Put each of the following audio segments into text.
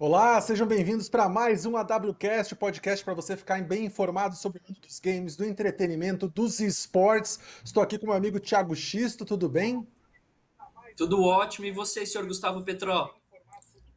Olá, sejam bem-vindos para mais um AWCast, podcast para você ficar bem informado sobre o games, do entretenimento, dos esportes. Estou aqui com meu amigo Thiago Xisto, tudo bem? Tudo ótimo, e você, senhor Gustavo Petró?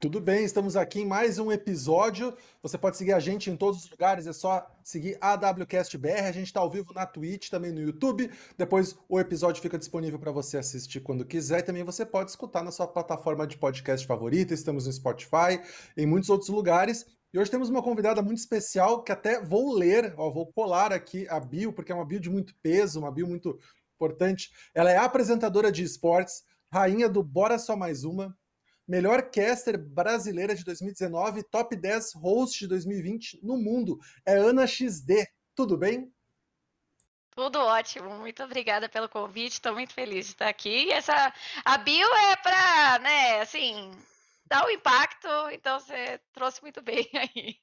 Tudo bem, estamos aqui em mais um episódio. Você pode seguir a gente em todos os lugares, é só seguir a AWCastBR. A gente está ao vivo na Twitch, também no YouTube. Depois o episódio fica disponível para você assistir quando quiser. E também você pode escutar na sua plataforma de podcast favorita. Estamos no Spotify, em muitos outros lugares. E hoje temos uma convidada muito especial que até vou ler, ó, vou colar aqui a bio, porque é uma bio de muito peso, uma bio muito importante. Ela é apresentadora de esportes, rainha do Bora Só Mais Uma, melhor caster brasileira de 2019, top 10 host de 2020 no mundo. É Ana XD. Tudo bem? Tudo ótimo, muito obrigada pelo convite, estou muito feliz de estar aqui. Essa, a bio é para, né, assim, dar o um impacto, então você trouxe muito bem aí.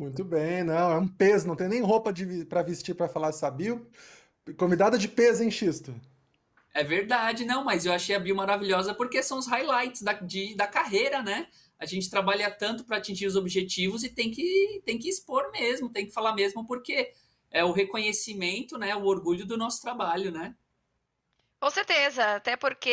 Muito bem, não, é um peso, não tem nem roupa para vestir para falar essa bio. Convidada de peso, hein, Xisto? É verdade, não, mas eu achei a bio maravilhosa porque são os highlights da, de, da carreira, né? A gente trabalha tanto para atingir os objetivos e tem que, tem que expor mesmo, tem que falar mesmo, porque é o reconhecimento, né? O orgulho do nosso trabalho, né? Com certeza, até porque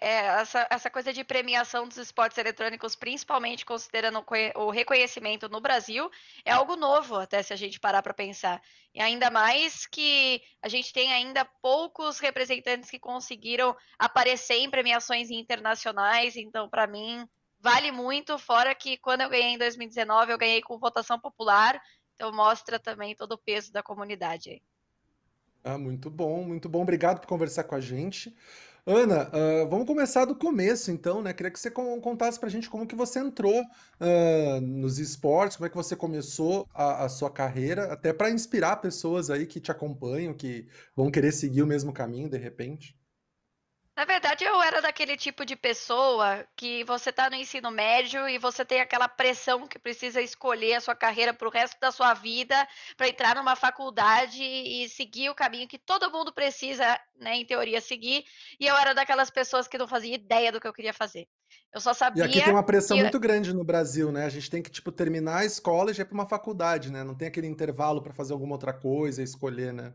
é, essa, essa coisa de premiação dos esportes eletrônicos, principalmente considerando o reconhecimento no Brasil, é algo novo, até se a gente parar para pensar. E ainda mais que a gente tem ainda poucos representantes que conseguiram aparecer em premiações internacionais, então, para mim, vale muito. Fora que quando eu ganhei em 2019, eu ganhei com votação popular, então mostra também todo o peso da comunidade. Ah, muito bom, muito bom. Obrigado por conversar com a gente. Ana, uh, vamos começar do começo, então, né? Queria que você contasse pra gente como que você entrou uh, nos esportes, como é que você começou a, a sua carreira, até para inspirar pessoas aí que te acompanham, que vão querer seguir o mesmo caminho de repente. Na verdade, eu era daquele tipo de pessoa que você está no ensino médio e você tem aquela pressão que precisa escolher a sua carreira para o resto da sua vida, para entrar numa faculdade e seguir o caminho que todo mundo precisa, né, em teoria, seguir. E eu era daquelas pessoas que não fazia ideia do que eu queria fazer. Eu só sabia. E aqui tem uma pressão que... muito grande no Brasil, né? A gente tem que, tipo, terminar a escola e já ir para uma faculdade, né? Não tem aquele intervalo para fazer alguma outra coisa, escolher, né?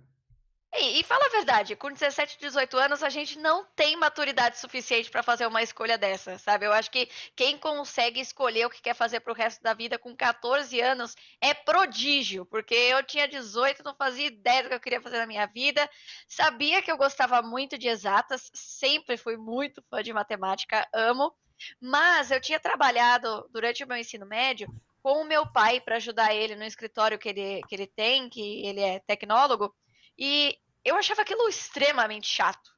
E, e, fala a verdade, com 17, 18 anos a gente não tem maturidade suficiente para fazer uma escolha dessa, sabe? Eu acho que quem consegue escolher o que quer fazer pro resto da vida com 14 anos é prodígio, porque eu tinha 18, não fazia ideia do que eu queria fazer na minha vida, sabia que eu gostava muito de exatas, sempre fui muito fã de matemática, amo, mas eu tinha trabalhado durante o meu ensino médio com o meu pai para ajudar ele no escritório que ele, que ele tem, que ele é tecnólogo. E eu achava aquilo extremamente chato.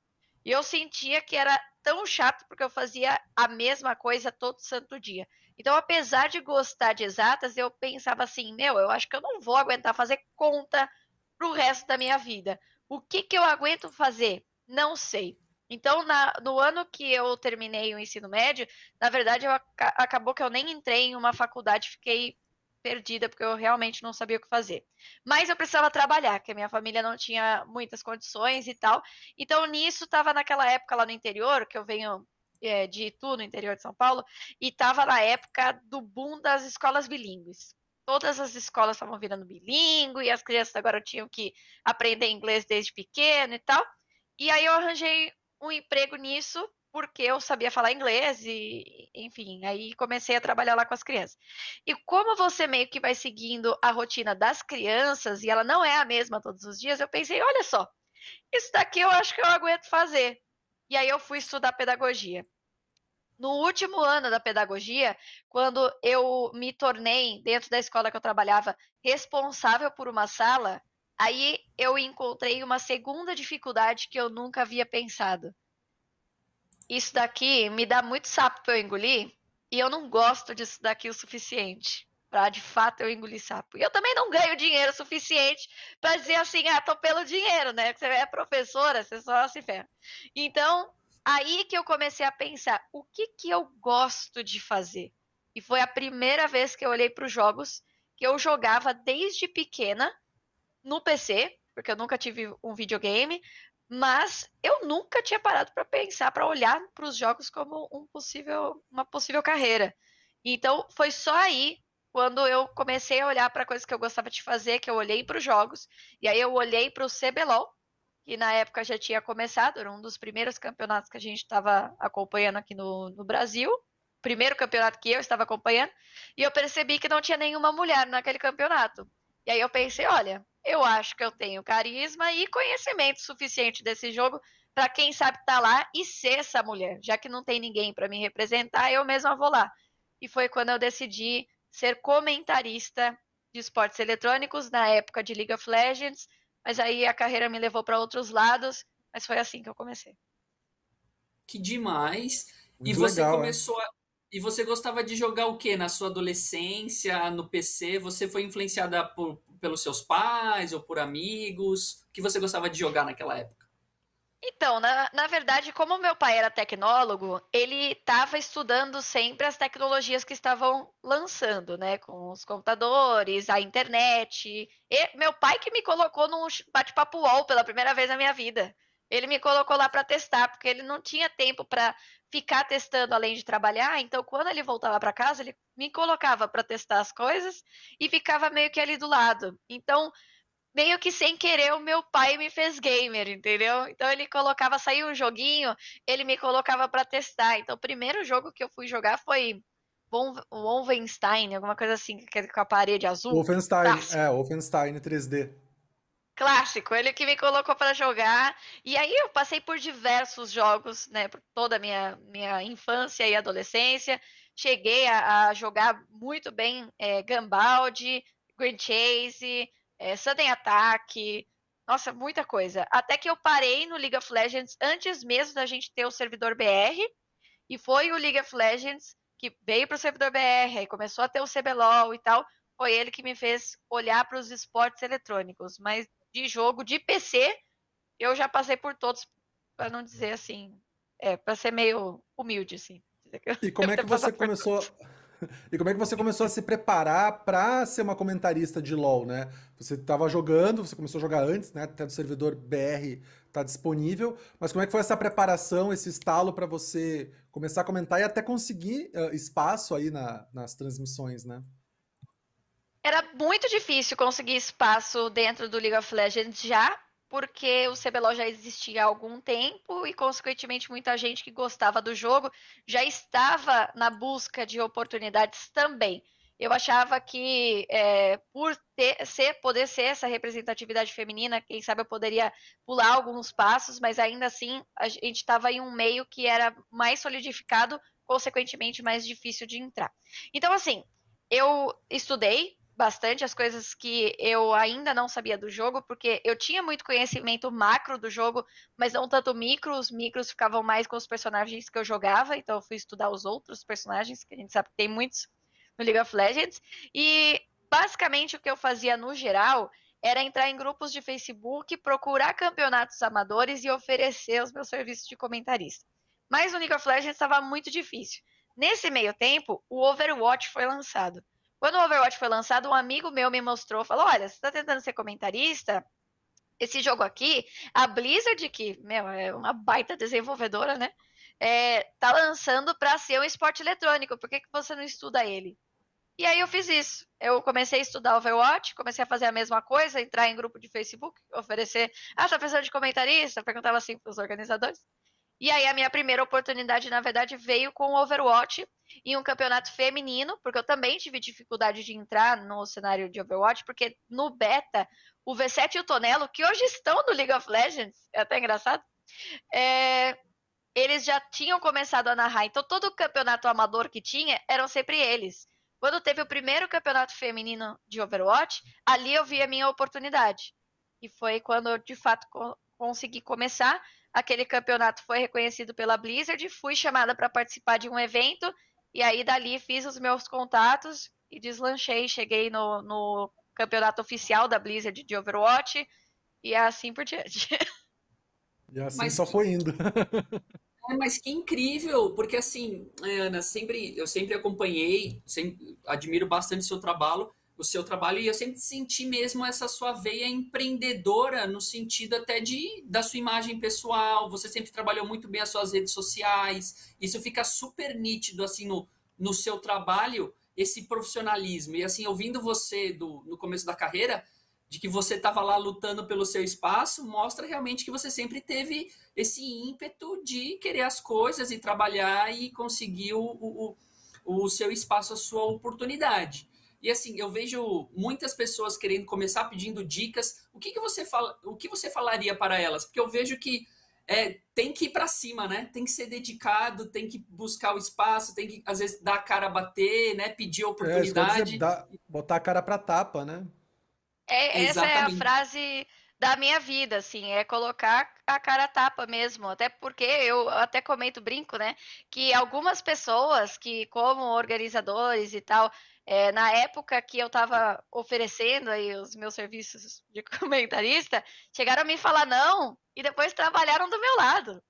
E eu sentia que era tão chato porque eu fazia a mesma coisa todo santo dia. Então, apesar de gostar de exatas, eu pensava assim: meu, eu acho que eu não vou aguentar fazer conta pro resto da minha vida. O que, que eu aguento fazer? Não sei. Então, na, no ano que eu terminei o ensino médio, na verdade, eu, acabou que eu nem entrei em uma faculdade, fiquei perdida, porque eu realmente não sabia o que fazer. Mas eu precisava trabalhar, que a minha família não tinha muitas condições e tal. Então, nisso, estava naquela época lá no interior, que eu venho é, de Itu, no interior de São Paulo, e estava na época do boom das escolas bilíngues. Todas as escolas estavam virando bilíngue, e as crianças agora tinham que aprender inglês desde pequeno e tal. E aí eu arranjei um emprego nisso porque eu sabia falar inglês e, enfim, aí comecei a trabalhar lá com as crianças. E como você meio que vai seguindo a rotina das crianças e ela não é a mesma todos os dias, eu pensei, olha só, isso daqui eu acho que eu aguento fazer. E aí eu fui estudar pedagogia. No último ano da pedagogia, quando eu me tornei, dentro da escola que eu trabalhava, responsável por uma sala, aí eu encontrei uma segunda dificuldade que eu nunca havia pensado isso daqui me dá muito sapo para eu engolir e eu não gosto disso daqui o suficiente para de fato eu engolir sapo. E eu também não ganho dinheiro suficiente para dizer assim, ah, tô pelo dinheiro, né? Você é professora, você só se ferra. Então, aí que eu comecei a pensar, o que que eu gosto de fazer? E foi a primeira vez que eu olhei para os jogos que eu jogava desde pequena no PC, porque eu nunca tive um videogame, mas eu nunca tinha parado para pensar, para olhar para os jogos como um possível, uma possível carreira. Então, foi só aí quando eu comecei a olhar para coisas que eu gostava de fazer, que eu olhei para os jogos, e aí eu olhei para o CBLOL, que na época já tinha começado, era um dos primeiros campeonatos que a gente estava acompanhando aqui no, no Brasil, primeiro campeonato que eu estava acompanhando, e eu percebi que não tinha nenhuma mulher naquele campeonato. E aí eu pensei, olha, eu acho que eu tenho carisma e conhecimento suficiente desse jogo para quem sabe estar tá lá e ser essa mulher. Já que não tem ninguém para me representar, eu mesma vou lá. E foi quando eu decidi ser comentarista de esportes eletrônicos na época de League of Legends, mas aí a carreira me levou para outros lados, mas foi assim que eu comecei. Que demais! Muito e você legal, começou é? a... E você gostava de jogar o que na sua adolescência, no PC? Você foi influenciada por, pelos seus pais ou por amigos? O que você gostava de jogar naquela época? Então, na, na verdade, como meu pai era tecnólogo, ele estava estudando sempre as tecnologias que estavam lançando, né? Com os computadores, a internet. E meu pai que me colocou num bate-papo UOL pela primeira vez na minha vida. Ele me colocou lá para testar, porque ele não tinha tempo para ficar testando além de trabalhar. Então, quando ele voltava para casa, ele me colocava para testar as coisas e ficava meio que ali do lado. Então, meio que sem querer o meu pai me fez gamer, entendeu? Então ele colocava, saiu um joguinho, ele me colocava para testar. Então o primeiro jogo que eu fui jogar foi Wolfenstein, alguma coisa assim, com a parede azul. Wolfenstein, é, Wolfenstein 3D. Clássico, ele que me colocou para jogar. E aí eu passei por diversos jogos, né, por toda a minha, minha infância e adolescência. Cheguei a, a jogar muito bem é, Gambald, Green Chase, é, Sudden Attack, nossa, muita coisa. Até que eu parei no League of Legends antes mesmo da gente ter o servidor BR, e foi o League of Legends que veio para o servidor BR, aí começou a ter o CBLOL e tal, foi ele que me fez olhar para os esportes eletrônicos. Mas de jogo, de PC, eu já passei por todos, para não dizer assim, é, para ser meio humilde, assim. E como é que você começou... E como é que você começou a se preparar para ser uma comentarista de LoL, né? Você estava jogando, você começou a jogar antes, né? Até do servidor BR tá disponível, mas como é que foi essa preparação, esse estalo para você começar a comentar e até conseguir uh, espaço aí na, nas transmissões, né? Era muito difícil conseguir espaço dentro do League of Legends já, porque o CBLOL já existia há algum tempo e, consequentemente, muita gente que gostava do jogo já estava na busca de oportunidades também. Eu achava que, é, por ter, ser, poder ser essa representatividade feminina, quem sabe eu poderia pular alguns passos, mas ainda assim a gente estava em um meio que era mais solidificado, consequentemente mais difícil de entrar. Então, assim, eu estudei bastante as coisas que eu ainda não sabia do jogo, porque eu tinha muito conhecimento macro do jogo, mas não tanto micro. Os micros ficavam mais com os personagens que eu jogava, então eu fui estudar os outros personagens, que a gente sabe que tem muitos no League of Legends. E basicamente o que eu fazia no geral era entrar em grupos de Facebook, procurar campeonatos amadores e oferecer os meus serviços de comentarista. Mas no League of Legends estava muito difícil. Nesse meio tempo, o Overwatch foi lançado. Quando o Overwatch foi lançado, um amigo meu me mostrou, falou: olha, você está tentando ser comentarista? Esse jogo aqui, a Blizzard, que, meu, é uma baita desenvolvedora, né? É, tá lançando para ser um esporte eletrônico. Por que, que você não estuda ele? E aí eu fiz isso. Eu comecei a estudar Overwatch, comecei a fazer a mesma coisa, entrar em grupo de Facebook, oferecer. Ah, tá precisando de comentarista? perguntava assim para os organizadores. E aí a minha primeira oportunidade, na verdade, veio com o Overwatch em um campeonato feminino, porque eu também tive dificuldade de entrar no cenário de Overwatch, porque no beta, o V7 e o Tonelo, que hoje estão no League of Legends, é até engraçado, é, eles já tinham começado a narrar. Então todo o campeonato amador que tinha eram sempre eles. Quando teve o primeiro campeonato feminino de Overwatch, ali eu vi a minha oportunidade. E foi quando eu, de fato, consegui começar aquele campeonato foi reconhecido pela Blizzard, fui chamada para participar de um evento e aí dali fiz os meus contatos e deslanchei, cheguei no, no campeonato oficial da Blizzard de Overwatch e assim por diante. E assim mas só foi indo. É, mas que incrível, porque assim, Ana, sempre eu sempre acompanhei, sempre admiro bastante o seu trabalho, o seu trabalho e eu sempre senti mesmo essa sua veia empreendedora no sentido até de da sua imagem pessoal. Você sempre trabalhou muito bem as suas redes sociais. Isso fica super nítido assim no, no seu trabalho esse profissionalismo. E assim, ouvindo você do, no começo da carreira, de que você estava lá lutando pelo seu espaço, mostra realmente que você sempre teve esse ímpeto de querer as coisas e trabalhar e conseguir o, o, o seu espaço, a sua oportunidade. E assim, eu vejo muitas pessoas querendo começar pedindo dicas. O que, que você fala, o que você falaria para elas? Porque eu vejo que é, tem que ir para cima, né? Tem que ser dedicado, tem que buscar o espaço, tem que, às vezes, dar a cara a bater, né? Pedir oportunidade. É, dizer, dá, botar a cara para tapa, né? É, essa é a frase da minha vida, assim, é colocar a cara a tapa mesmo. Até porque eu até comento, brinco, né? Que algumas pessoas que, como organizadores e tal, é, na época que eu estava oferecendo aí os meus serviços de comentarista, chegaram a me falar não e depois trabalharam do meu lado.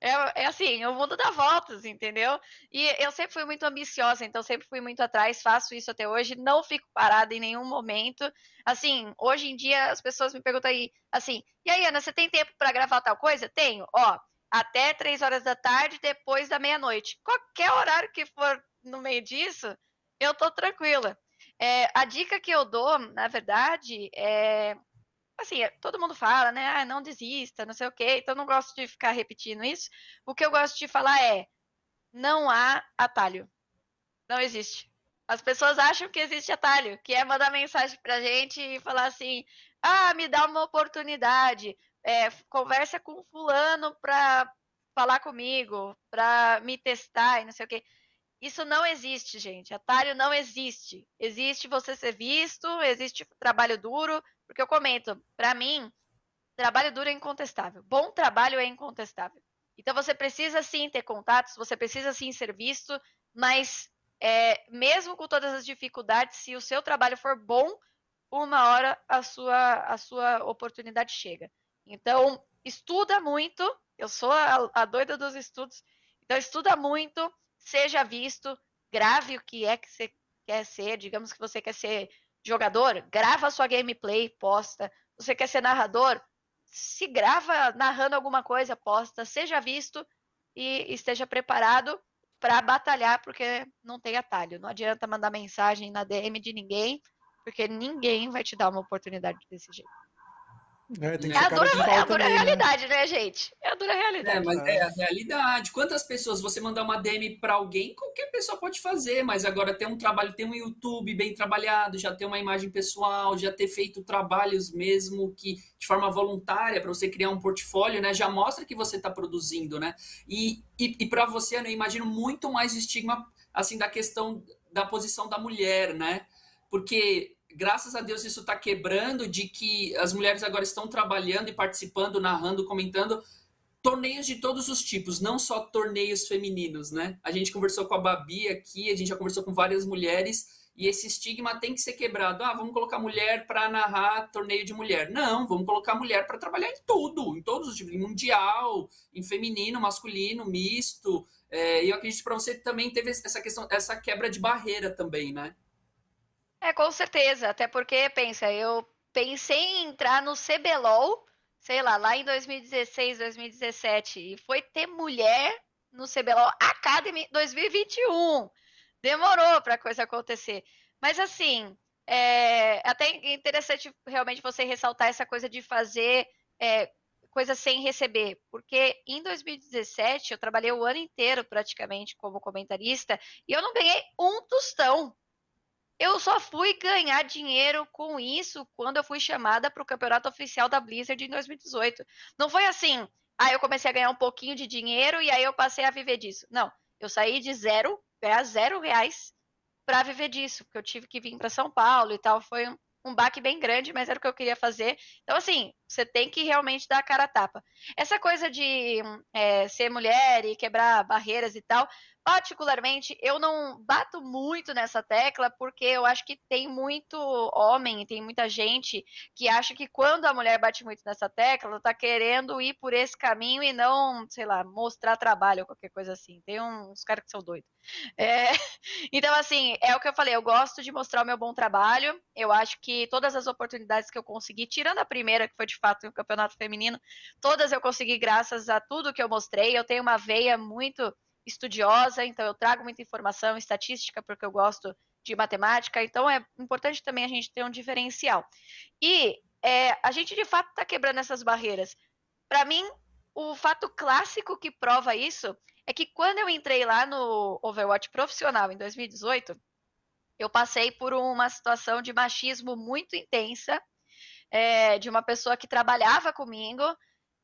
É, é assim, o mundo dá voltas, entendeu? E eu sempre fui muito ambiciosa, então sempre fui muito atrás, faço isso até hoje, não fico parada em nenhum momento. Assim, hoje em dia as pessoas me perguntam aí, assim, e aí, Ana, você tem tempo para gravar tal coisa? Tenho, ó, até três horas da tarde, depois da meia-noite. Qualquer horário que for no meio disso, eu tô tranquila. É, a dica que eu dou, na verdade, é assim, todo mundo fala, né? Ah, não desista, não sei o quê. Então, não gosto de ficar repetindo isso. O que eu gosto de falar é: não há atalho. Não existe. As pessoas acham que existe atalho, que é mandar mensagem pra gente e falar assim: ah, me dá uma oportunidade, é, conversa com fulano pra falar comigo, pra me testar e não sei o quê. Isso não existe, gente. Atalho não existe. Existe você ser visto, existe trabalho duro, porque eu comento, para mim, trabalho duro é incontestável. Bom trabalho é incontestável. Então você precisa sim ter contatos, você precisa sim ser visto, mas é, mesmo com todas as dificuldades, se o seu trabalho for bom, uma hora a sua, a sua oportunidade chega. Então, estuda muito. Eu sou a, a doida dos estudos. Então, estuda muito, seja visto, grave o que é que você quer ser. Digamos que você quer ser jogador, grava sua gameplay, posta. Você quer ser narrador? Se grava narrando alguma coisa, posta. Seja visto e esteja preparado para batalhar, porque não tem atalho. Não adianta mandar mensagem na DM de ninguém, porque ninguém vai te dar uma oportunidade desse jeito. É, tem que é a dura, é a dura também, né? realidade, né? né? gente? É a dura realidade. É, mas é a realidade. Quantas pessoas você mandar uma DM para alguém, qualquer pessoa pode fazer, mas agora ter um trabalho, ter um YouTube bem trabalhado, já ter uma imagem pessoal, já ter feito trabalhos mesmo que de forma voluntária para você criar um portfólio, né? Já mostra que você está produzindo, né? E, e, e para você, eu imagino muito mais estigma assim da questão da posição da mulher, né? Porque graças a Deus isso está quebrando de que as mulheres agora estão trabalhando e participando, narrando, comentando torneios de todos os tipos, não só torneios femininos, né? A gente conversou com a Babi aqui, a gente já conversou com várias mulheres e esse estigma tem que ser quebrado. Ah, vamos colocar mulher para narrar torneio de mulher. Não, vamos colocar mulher para trabalhar em tudo, em todos os tipos, em mundial, em feminino, masculino, misto. É, e eu acredito para você também teve essa questão, essa quebra de barreira também, né? É, com certeza. Até porque, pensa, eu pensei em entrar no CBLOL, sei lá, lá em 2016, 2017. E foi ter mulher no CBLOL Academy 2021. Demorou para a coisa acontecer. Mas assim, é até interessante realmente você ressaltar essa coisa de fazer é, coisa sem receber, porque em 2017 eu trabalhei o ano inteiro praticamente como comentarista e eu não ganhei um tostão eu só fui ganhar dinheiro com isso quando eu fui chamada para o campeonato oficial da Blizzard em 2018. Não foi assim, aí eu comecei a ganhar um pouquinho de dinheiro e aí eu passei a viver disso. Não, eu saí de zero, ganhar zero reais para viver disso, porque eu tive que vir para São Paulo e tal. Foi um, um baque bem grande, mas era o que eu queria fazer. Então, assim, você tem que realmente dar a cara a tapa. Essa coisa de é, ser mulher e quebrar barreiras e tal, particularmente, eu não bato muito nessa tecla, porque eu acho que tem muito homem, tem muita gente que acha que quando a mulher bate muito nessa tecla, ela tá querendo ir por esse caminho e não, sei lá, mostrar trabalho ou qualquer coisa assim. Tem uns caras que são doidos. É... Então, assim, é o que eu falei, eu gosto de mostrar o meu bom trabalho. Eu acho que todas as oportunidades que eu consegui, tirando a primeira, que foi de fato o campeonato feminino, todas eu consegui graças a tudo que eu mostrei. Eu tenho uma veia muito estudiosa, então eu trago muita informação, estatística, porque eu gosto de matemática, então é importante também a gente ter um diferencial. E é, a gente de fato está quebrando essas barreiras. Para mim, o fato clássico que prova isso é que quando eu entrei lá no Overwatch profissional em 2018, eu passei por uma situação de machismo muito intensa, é, de uma pessoa que trabalhava comigo,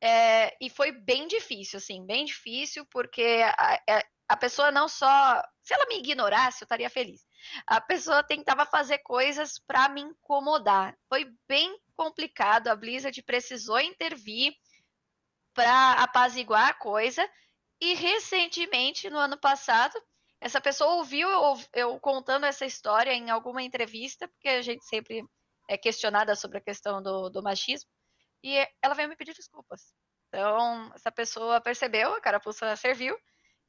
é, e foi bem difícil, assim, bem difícil, porque a, a pessoa não só. Se ela me ignorasse, eu estaria feliz. A pessoa tentava fazer coisas para me incomodar. Foi bem complicado. A Blizzard precisou intervir para apaziguar a coisa. E recentemente, no ano passado, essa pessoa ouviu eu, eu, contando essa história em alguma entrevista, porque a gente sempre é questionada sobre a questão do, do machismo, e ela veio me pedir desculpas. Então, essa pessoa percebeu, a carapuça serviu,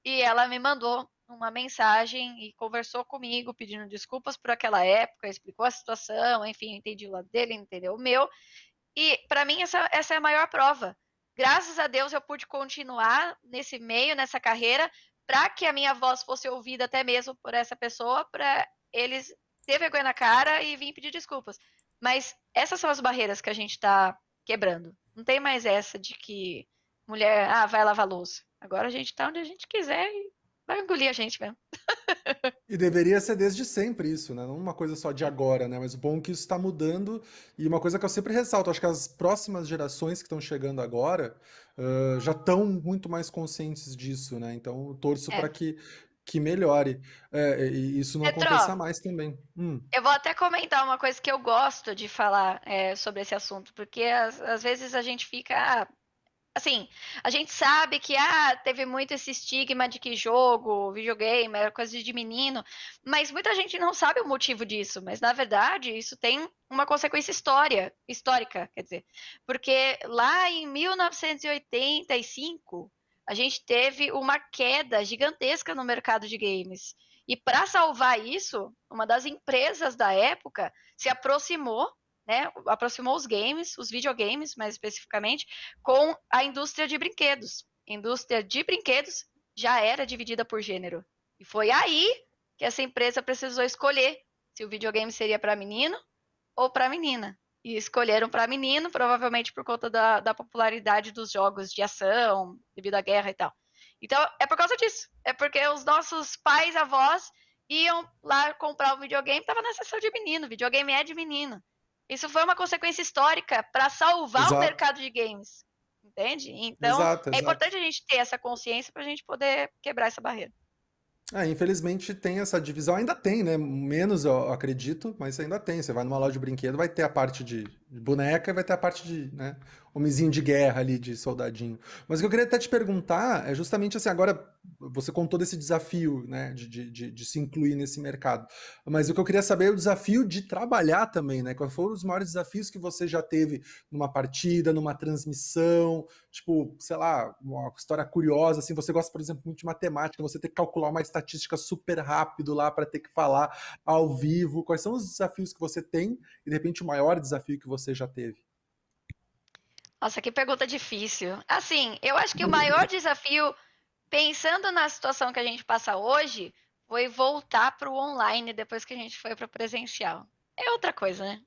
e ela me mandou uma mensagem e conversou comigo pedindo desculpas por aquela época, explicou a situação, enfim, entendi o lado dele, entendeu o meu. E para mim essa, essa é a maior prova. Graças a Deus eu pude continuar nesse meio, nessa carreira, para que a minha voz fosse ouvida até mesmo por essa pessoa, para eles ter vergonha na cara e vir pedir desculpas. Mas essas são as barreiras que a gente está quebrando. Não tem mais essa de que mulher, ah, vai lavar louça. Agora a gente está onde a gente quiser e vai engolir a gente mesmo. e deveria ser desde sempre isso, né? Não uma coisa só de agora, né? Mas o bom é que isso está mudando e uma coisa que eu sempre ressalto, acho que as próximas gerações que estão chegando agora uh, já estão muito mais conscientes disso, né? Então eu torço é. para que que melhore é, e isso não Petro, aconteça mais também. Hum. Eu vou até comentar uma coisa que eu gosto de falar é, sobre esse assunto, porque às, às vezes a gente fica, ah, assim, a gente sabe que ah, teve muito esse estigma de que jogo, videogame, era coisa de menino, mas muita gente não sabe o motivo disso, mas na verdade isso tem uma consequência história, histórica, quer dizer, porque lá em 1985 a gente teve uma queda gigantesca no mercado de games. E para salvar isso, uma das empresas da época se aproximou né, aproximou os games, os videogames mais especificamente, com a indústria de brinquedos. A indústria de brinquedos já era dividida por gênero. E foi aí que essa empresa precisou escolher se o videogame seria para menino ou para menina. E escolheram para menino, provavelmente por conta da, da popularidade dos jogos de ação, devido à guerra e tal. Então, é por causa disso. É porque os nossos pais, avós, iam lá comprar um videogame, estava na seção de menino. Videogame é de menino. Isso foi uma consequência histórica para salvar exato. o mercado de games. Entende? Então, exato, é importante a gente ter essa consciência para a gente poder quebrar essa barreira. É, infelizmente tem essa divisão, ainda tem, né? Menos eu acredito, mas ainda tem. Você vai numa loja de brinquedo, vai ter a parte de boneca e vai ter a parte de, né, homenzinho de guerra ali, de soldadinho. Mas o que eu queria até te perguntar é justamente assim, agora você contou desse desafio, né, de, de, de, se incluir nesse mercado. Mas o que eu queria saber é o desafio de trabalhar também, né? Quais foram os maiores desafios que você já teve numa partida, numa transmissão? Tipo, sei lá, uma história curiosa, assim, você gosta, por exemplo, muito de matemática, você ter que calcular uma estatística super rápido lá para ter que falar ao vivo. Quais são os desafios que você tem e, de repente, o maior desafio que você já teve? Nossa, que pergunta difícil. Assim, eu acho que o maior desafio, pensando na situação que a gente passa hoje, foi voltar para o online depois que a gente foi para o presencial. É outra coisa, né?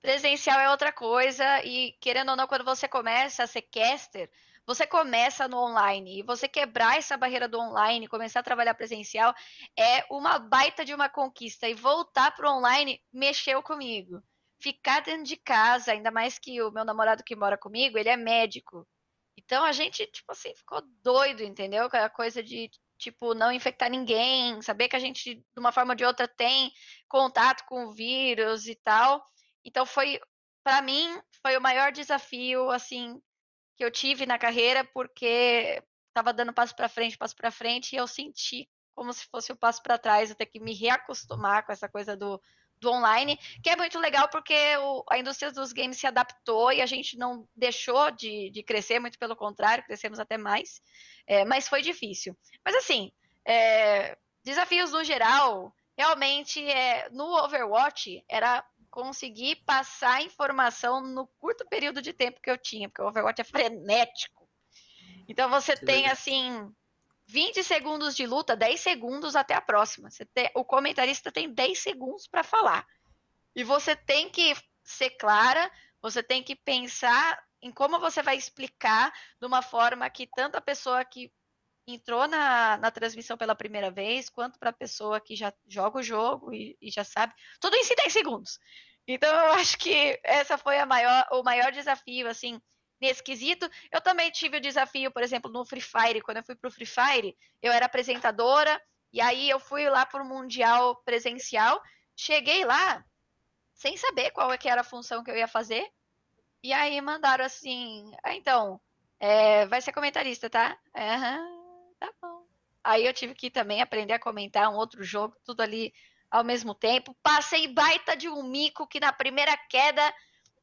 Presencial é outra coisa e, querendo ou não, quando você começa a ser caster, você começa no online e você quebrar essa barreira do online, começar a trabalhar presencial, é uma baita de uma conquista. E voltar para o online mexeu comigo ficar dentro de casa, ainda mais que o meu namorado que mora comigo, ele é médico. Então a gente, tipo assim, ficou doido, entendeu? Aquela coisa de, tipo, não infectar ninguém, saber que a gente, de uma forma ou de outra, tem contato com o vírus e tal. Então foi, para mim, foi o maior desafio, assim, que eu tive na carreira, porque estava dando passo para frente, passo para frente, e eu senti como se fosse o um passo para trás, ter que me reacostumar com essa coisa do do online, que é muito legal porque o, a indústria dos games se adaptou e a gente não deixou de, de crescer, muito pelo contrário, crescemos até mais, é, mas foi difícil. Mas assim, é, desafios no geral, realmente é, no Overwatch era conseguir passar informação no curto período de tempo que eu tinha, porque o Overwatch é frenético. Então você que tem legal. assim 20 segundos de luta, 10 segundos até a próxima. Tem, o comentarista tem 10 segundos para falar. E você tem que ser clara, você tem que pensar em como você vai explicar de uma forma que tanto a pessoa que entrou na, na transmissão pela primeira vez, quanto para a pessoa que já joga o jogo e, e, já sabe. Tudo em 10 segundos. Então eu acho que essa foi maior, o maior desafio, assim, nesse quesito. Eu também tive o desafio, por exemplo, no Free Fire. Quando eu fui para o Free Fire, eu era apresentadora, e aí eu fui lá para o Mundial presencial. Cheguei lá sem saber qual é que era a função que eu ia fazer. E aí mandaram assim, ah, então, é, vai ser comentarista, tá? Tá bom. Aí eu tive que também aprender a comentar um outro jogo, tudo ali ao mesmo tempo. Passei baita de um mico que na primeira queda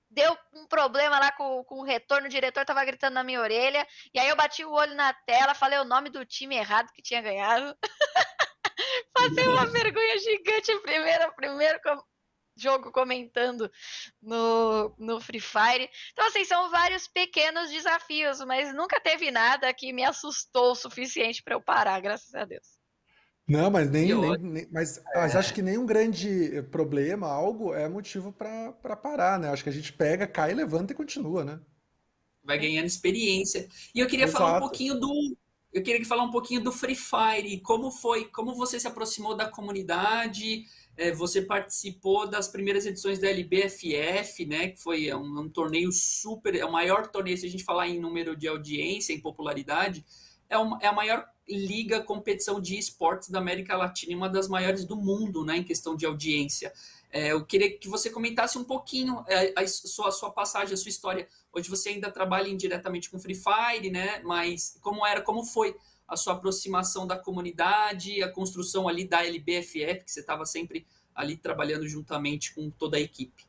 deu um problema lá com, com o retorno, o diretor tava gritando na minha orelha, e aí eu bati o olho na tela, falei o nome do time errado que tinha ganhado. Passei uma vergonha gigante primeiro, primeiro jogo comentando no, no Free Fire. Então, assim, são vários pequenos desafios, mas nunca teve nada que me assustou o suficiente para eu parar, graças a Deus. Não, mas nem, nem, nem mas, é. mas acho que nenhum grande problema, algo é motivo para parar, né? Acho que a gente pega, cai, levanta e continua, né? Vai ganhando experiência. E eu queria falar um pouquinho do eu queria falar um pouquinho do Free Fire, como foi, como você se aproximou da comunidade, é, você participou das primeiras edições da LBFF, né, que foi um, um, torneio super, é o maior torneio, se a gente falar em número de audiência, em popularidade, é, uma, é a maior liga, competição de esportes da América Latina e uma das maiores do mundo, né, em questão de audiência. É, eu queria que você comentasse um pouquinho é, a, sua, a sua passagem, a sua história. Hoje você ainda trabalha indiretamente com Free Fire, né? Mas como era, como foi a sua aproximação da comunidade, a construção ali da LBFF, que você estava sempre ali trabalhando juntamente com toda a equipe?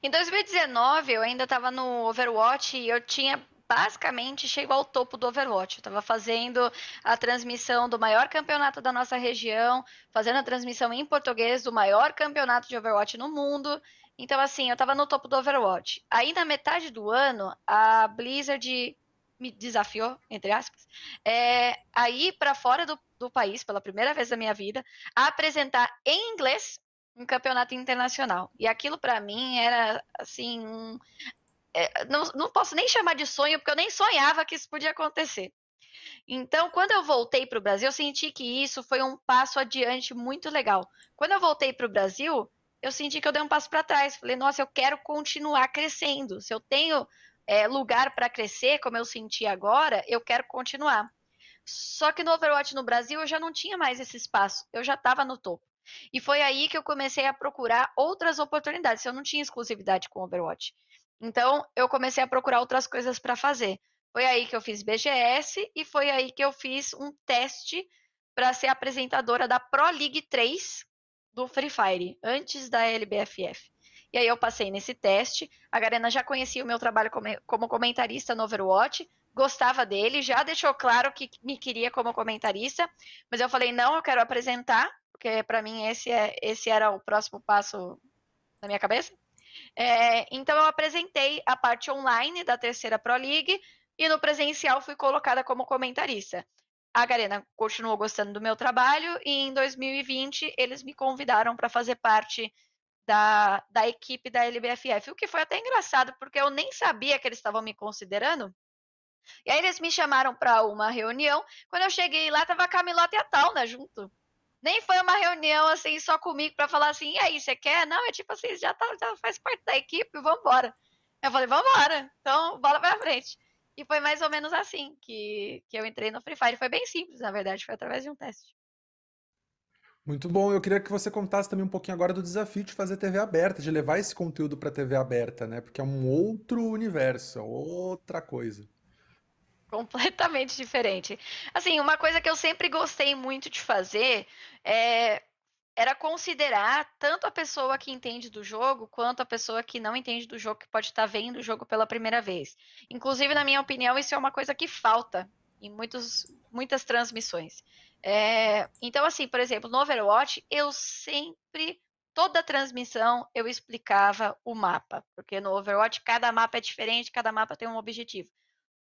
Em 2019, eu ainda estava no Overwatch e eu tinha basicamente chegou ao topo do Overwatch. Eu estava fazendo a transmissão do maior campeonato da nossa região, fazendo a transmissão em português do maior campeonato de Overwatch no mundo. Então, assim, eu estava no topo do Overwatch. Aí, na metade do ano, a Blizzard me desafiou, entre aspas, é, a ir para fora do, do país, pela primeira vez da minha vida, a apresentar em inglês um campeonato internacional. E aquilo para mim era assim um, é, não, não posso nem chamar de sonho, porque eu nem sonhava que isso podia acontecer. Então, quando eu voltei para o Brasil, eu senti que isso foi um passo adiante muito legal. Quando eu voltei para o Brasil, eu senti que eu dei um passo para trás. Falei, nossa, eu quero continuar crescendo. Se eu tenho é, lugar para crescer, como eu senti agora, eu quero continuar. Só que no Overwatch no Brasil eu já não tinha mais esse espaço, eu já estava no topo. E foi aí que eu comecei a procurar outras oportunidades. Eu não tinha exclusividade com Overwatch. Então, eu comecei a procurar outras coisas para fazer. Foi aí que eu fiz BGS e foi aí que eu fiz um teste para ser apresentadora da Pro League 3 do Free Fire, antes da LBFF. E aí eu passei nesse teste. A Garena já conhecia o meu trabalho como comentarista no Overwatch, gostava dele, já deixou claro que me queria como comentarista, mas eu falei, não, eu quero apresentar, porque para mim esse, é, esse era o próximo passo na minha cabeça. É, então eu apresentei a parte online da terceira Pro League e no presencial fui colocada como comentarista. A Garena continuou gostando do meu trabalho e em 2020 eles me convidaram para fazer parte da, da equipe da LBFF, o que foi até engraçado, porque eu nem sabia que eles estavam me considerando. E aí eles me chamaram para uma reunião. Quando eu cheguei lá, tava a Camilota e a Tauna junto. Nem foi uma reunião assim só comigo para falar assim, e aí, você quer? Não, é tipo assim, já, tá, já faz parte da equipe, vamos embora. Eu falei, vamos embora. Então, bola para frente. E foi mais ou menos assim que, que eu entrei no Free Fire. Foi bem simples, na verdade, foi através de um teste. Muito bom. Eu queria que você contasse também um pouquinho agora do desafio de fazer TV aberta, de levar esse conteúdo para TV aberta, né? Porque é um outro universo, é outra coisa completamente diferente. Assim, uma coisa que eu sempre gostei muito de fazer é, era considerar tanto a pessoa que entende do jogo quanto a pessoa que não entende do jogo, que pode estar vendo o jogo pela primeira vez. Inclusive, na minha opinião, isso é uma coisa que falta em muitos, muitas transmissões. É, então, assim, por exemplo, no Overwatch, eu sempre, toda transmissão, eu explicava o mapa, porque no Overwatch cada mapa é diferente, cada mapa tem um objetivo.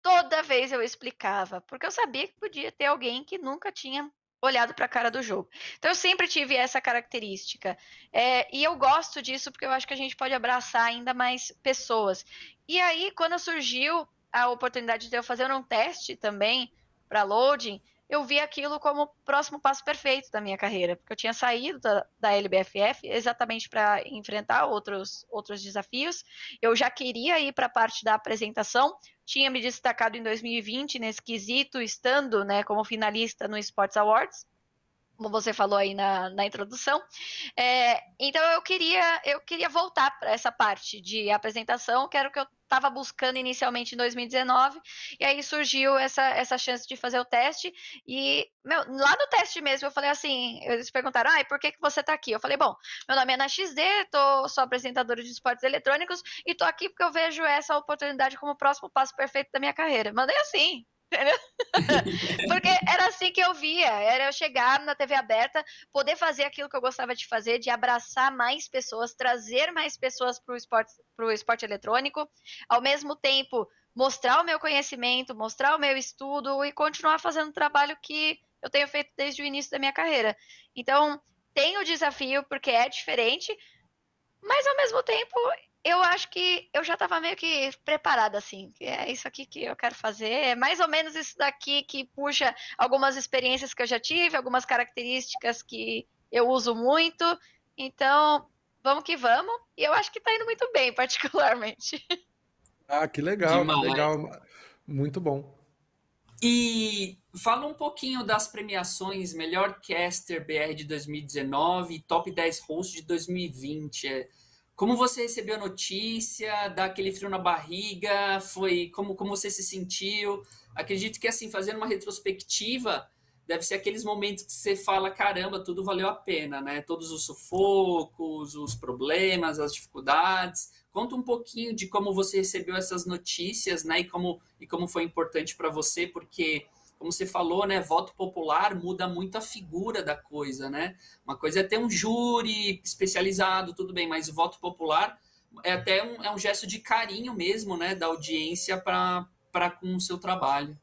Toda vez eu explicava, porque eu sabia que podia ter alguém que nunca tinha olhado para a cara do jogo. Então eu sempre tive essa característica. É, e eu gosto disso porque eu acho que a gente pode abraçar ainda mais pessoas. E aí, quando surgiu a oportunidade de eu fazer um teste também para loading, eu vi aquilo como o próximo passo perfeito da minha carreira, porque eu tinha saído da, da LBFF exatamente para enfrentar outros, outros desafios. Eu já queria ir para a parte da apresentação, tinha me destacado em 2020 nesse quesito, estando né, como finalista no Sports Awards como você falou aí na, na introdução. É, então eu queria eu queria voltar para essa parte de apresentação, que era o que eu estava buscando inicialmente em 2019, e aí surgiu essa, essa chance de fazer o teste, e meu, lá no teste mesmo eu falei assim, eles perguntaram, ah, por que, que você está aqui? Eu falei, bom, meu nome é Ana XD, tô, sou apresentadora de esportes eletrônicos, e tô aqui porque eu vejo essa oportunidade como o próximo passo perfeito da minha carreira. Mandei assim, Porque era assim que eu via, era eu chegar na TV aberta, poder fazer aquilo que eu gostava de fazer, de abraçar mais pessoas, trazer mais pessoas para o esporte, pro esporte eletrônico, ao mesmo tempo mostrar o meu conhecimento, mostrar o meu estudo e continuar fazendo o trabalho que eu tenho feito desde o início da minha carreira. Então, tem o desafio porque é diferente, mas ao mesmo tempo eu acho que eu já estava meio que preparada, assim. É isso aqui que eu quero fazer. É mais ou menos isso daqui que puxa algumas experiências que eu já tive, algumas características que eu uso muito. Então, vamos que vamos. E eu acho que está indo muito bem, particularmente. Ah, que legal, Demais. que legal. Muito bom. E fala um pouquinho das premiações Melhor Caster BR de 2019 e Top 10 Host de 2020. Como você recebeu a notícia? Dá aquele frio na barriga? Foi como, como você se sentiu? Acredito que assim, fazendo uma retrospectiva, deve ser aqueles momentos que você fala, caramba, tudo valeu a pena, né? Todos os sufocos, os problemas, as dificuldades. Conta um pouquinho de como você recebeu essas notícias, né? E como, e como foi importante para você, porque como você falou, né, voto popular muda muito a figura da coisa, né? Uma coisa é ter um júri especializado, tudo bem, mas o voto popular é até um, é um gesto de carinho mesmo, né, da audiência para com o seu trabalho.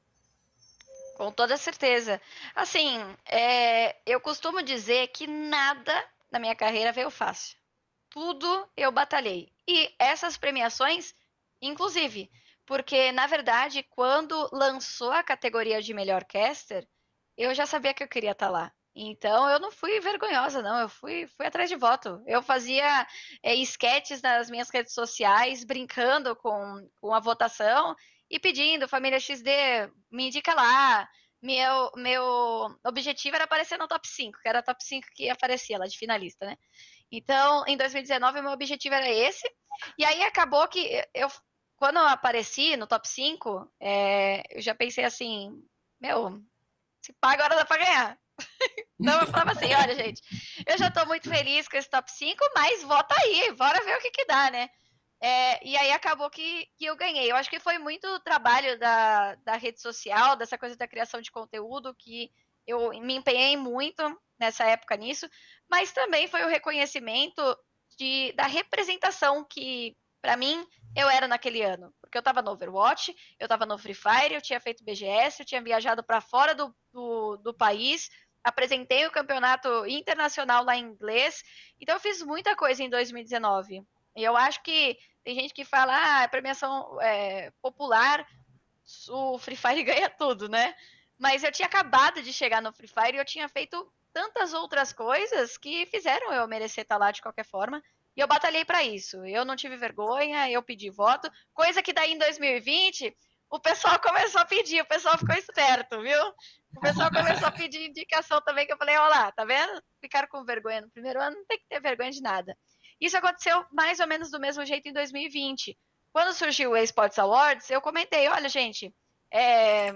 Com toda certeza. Assim, é, eu costumo dizer que nada na minha carreira veio fácil. Tudo eu batalhei. E essas premiações, inclusive, porque, na verdade, quando lançou a categoria de melhor caster, eu já sabia que eu queria estar tá lá. Então eu não fui vergonhosa, não. Eu fui, fui atrás de voto. Eu fazia é, esquetes nas minhas redes sociais, brincando com, com a votação e pedindo, família XD, me indica lá. Meu, meu objetivo era aparecer no top 5, que era top 5 que aparecia lá de finalista, né? Então, em 2019, meu objetivo era esse. E aí acabou que eu quando eu apareci no top 5, é, eu já pensei assim, meu, se paga agora dá pra ganhar. então eu falava assim, olha, gente, eu já tô muito feliz com esse top 5, mas vota aí, bora ver o que que dá, né? É, e aí acabou que, que eu ganhei. Eu acho que foi muito trabalho da, da rede social, dessa coisa da criação de conteúdo, que eu me empenhei muito nessa época nisso, mas também foi o reconhecimento de, da representação que, para mim, eu era naquele ano. Porque eu estava no Overwatch, eu estava no Free Fire, eu tinha feito BGS, eu tinha viajado para fora do, do, do, país, apresentei o campeonato internacional lá em inglês. Então eu fiz muita coisa em 2019. E eu acho que tem gente que fala, ah, premiação é, popular, o Free Fire ganha tudo, né? Mas eu tinha acabado de chegar no Free Fire e eu tinha feito tantas outras coisas que fizeram eu merecer estar lá de qualquer forma. E eu batalhei para isso. Eu não tive vergonha, eu pedi voto, coisa que daí em 2020 o pessoal começou a pedir, o pessoal ficou esperto, viu? O pessoal começou a pedir indicação também, que eu falei, olha lá, tá vendo? Ficaram com vergonha no primeiro ano, não tem que ter vergonha de nada. Isso aconteceu mais ou menos do mesmo jeito em 2020. Quando surgiu o eSports Awards, eu comentei, olha, gente, é,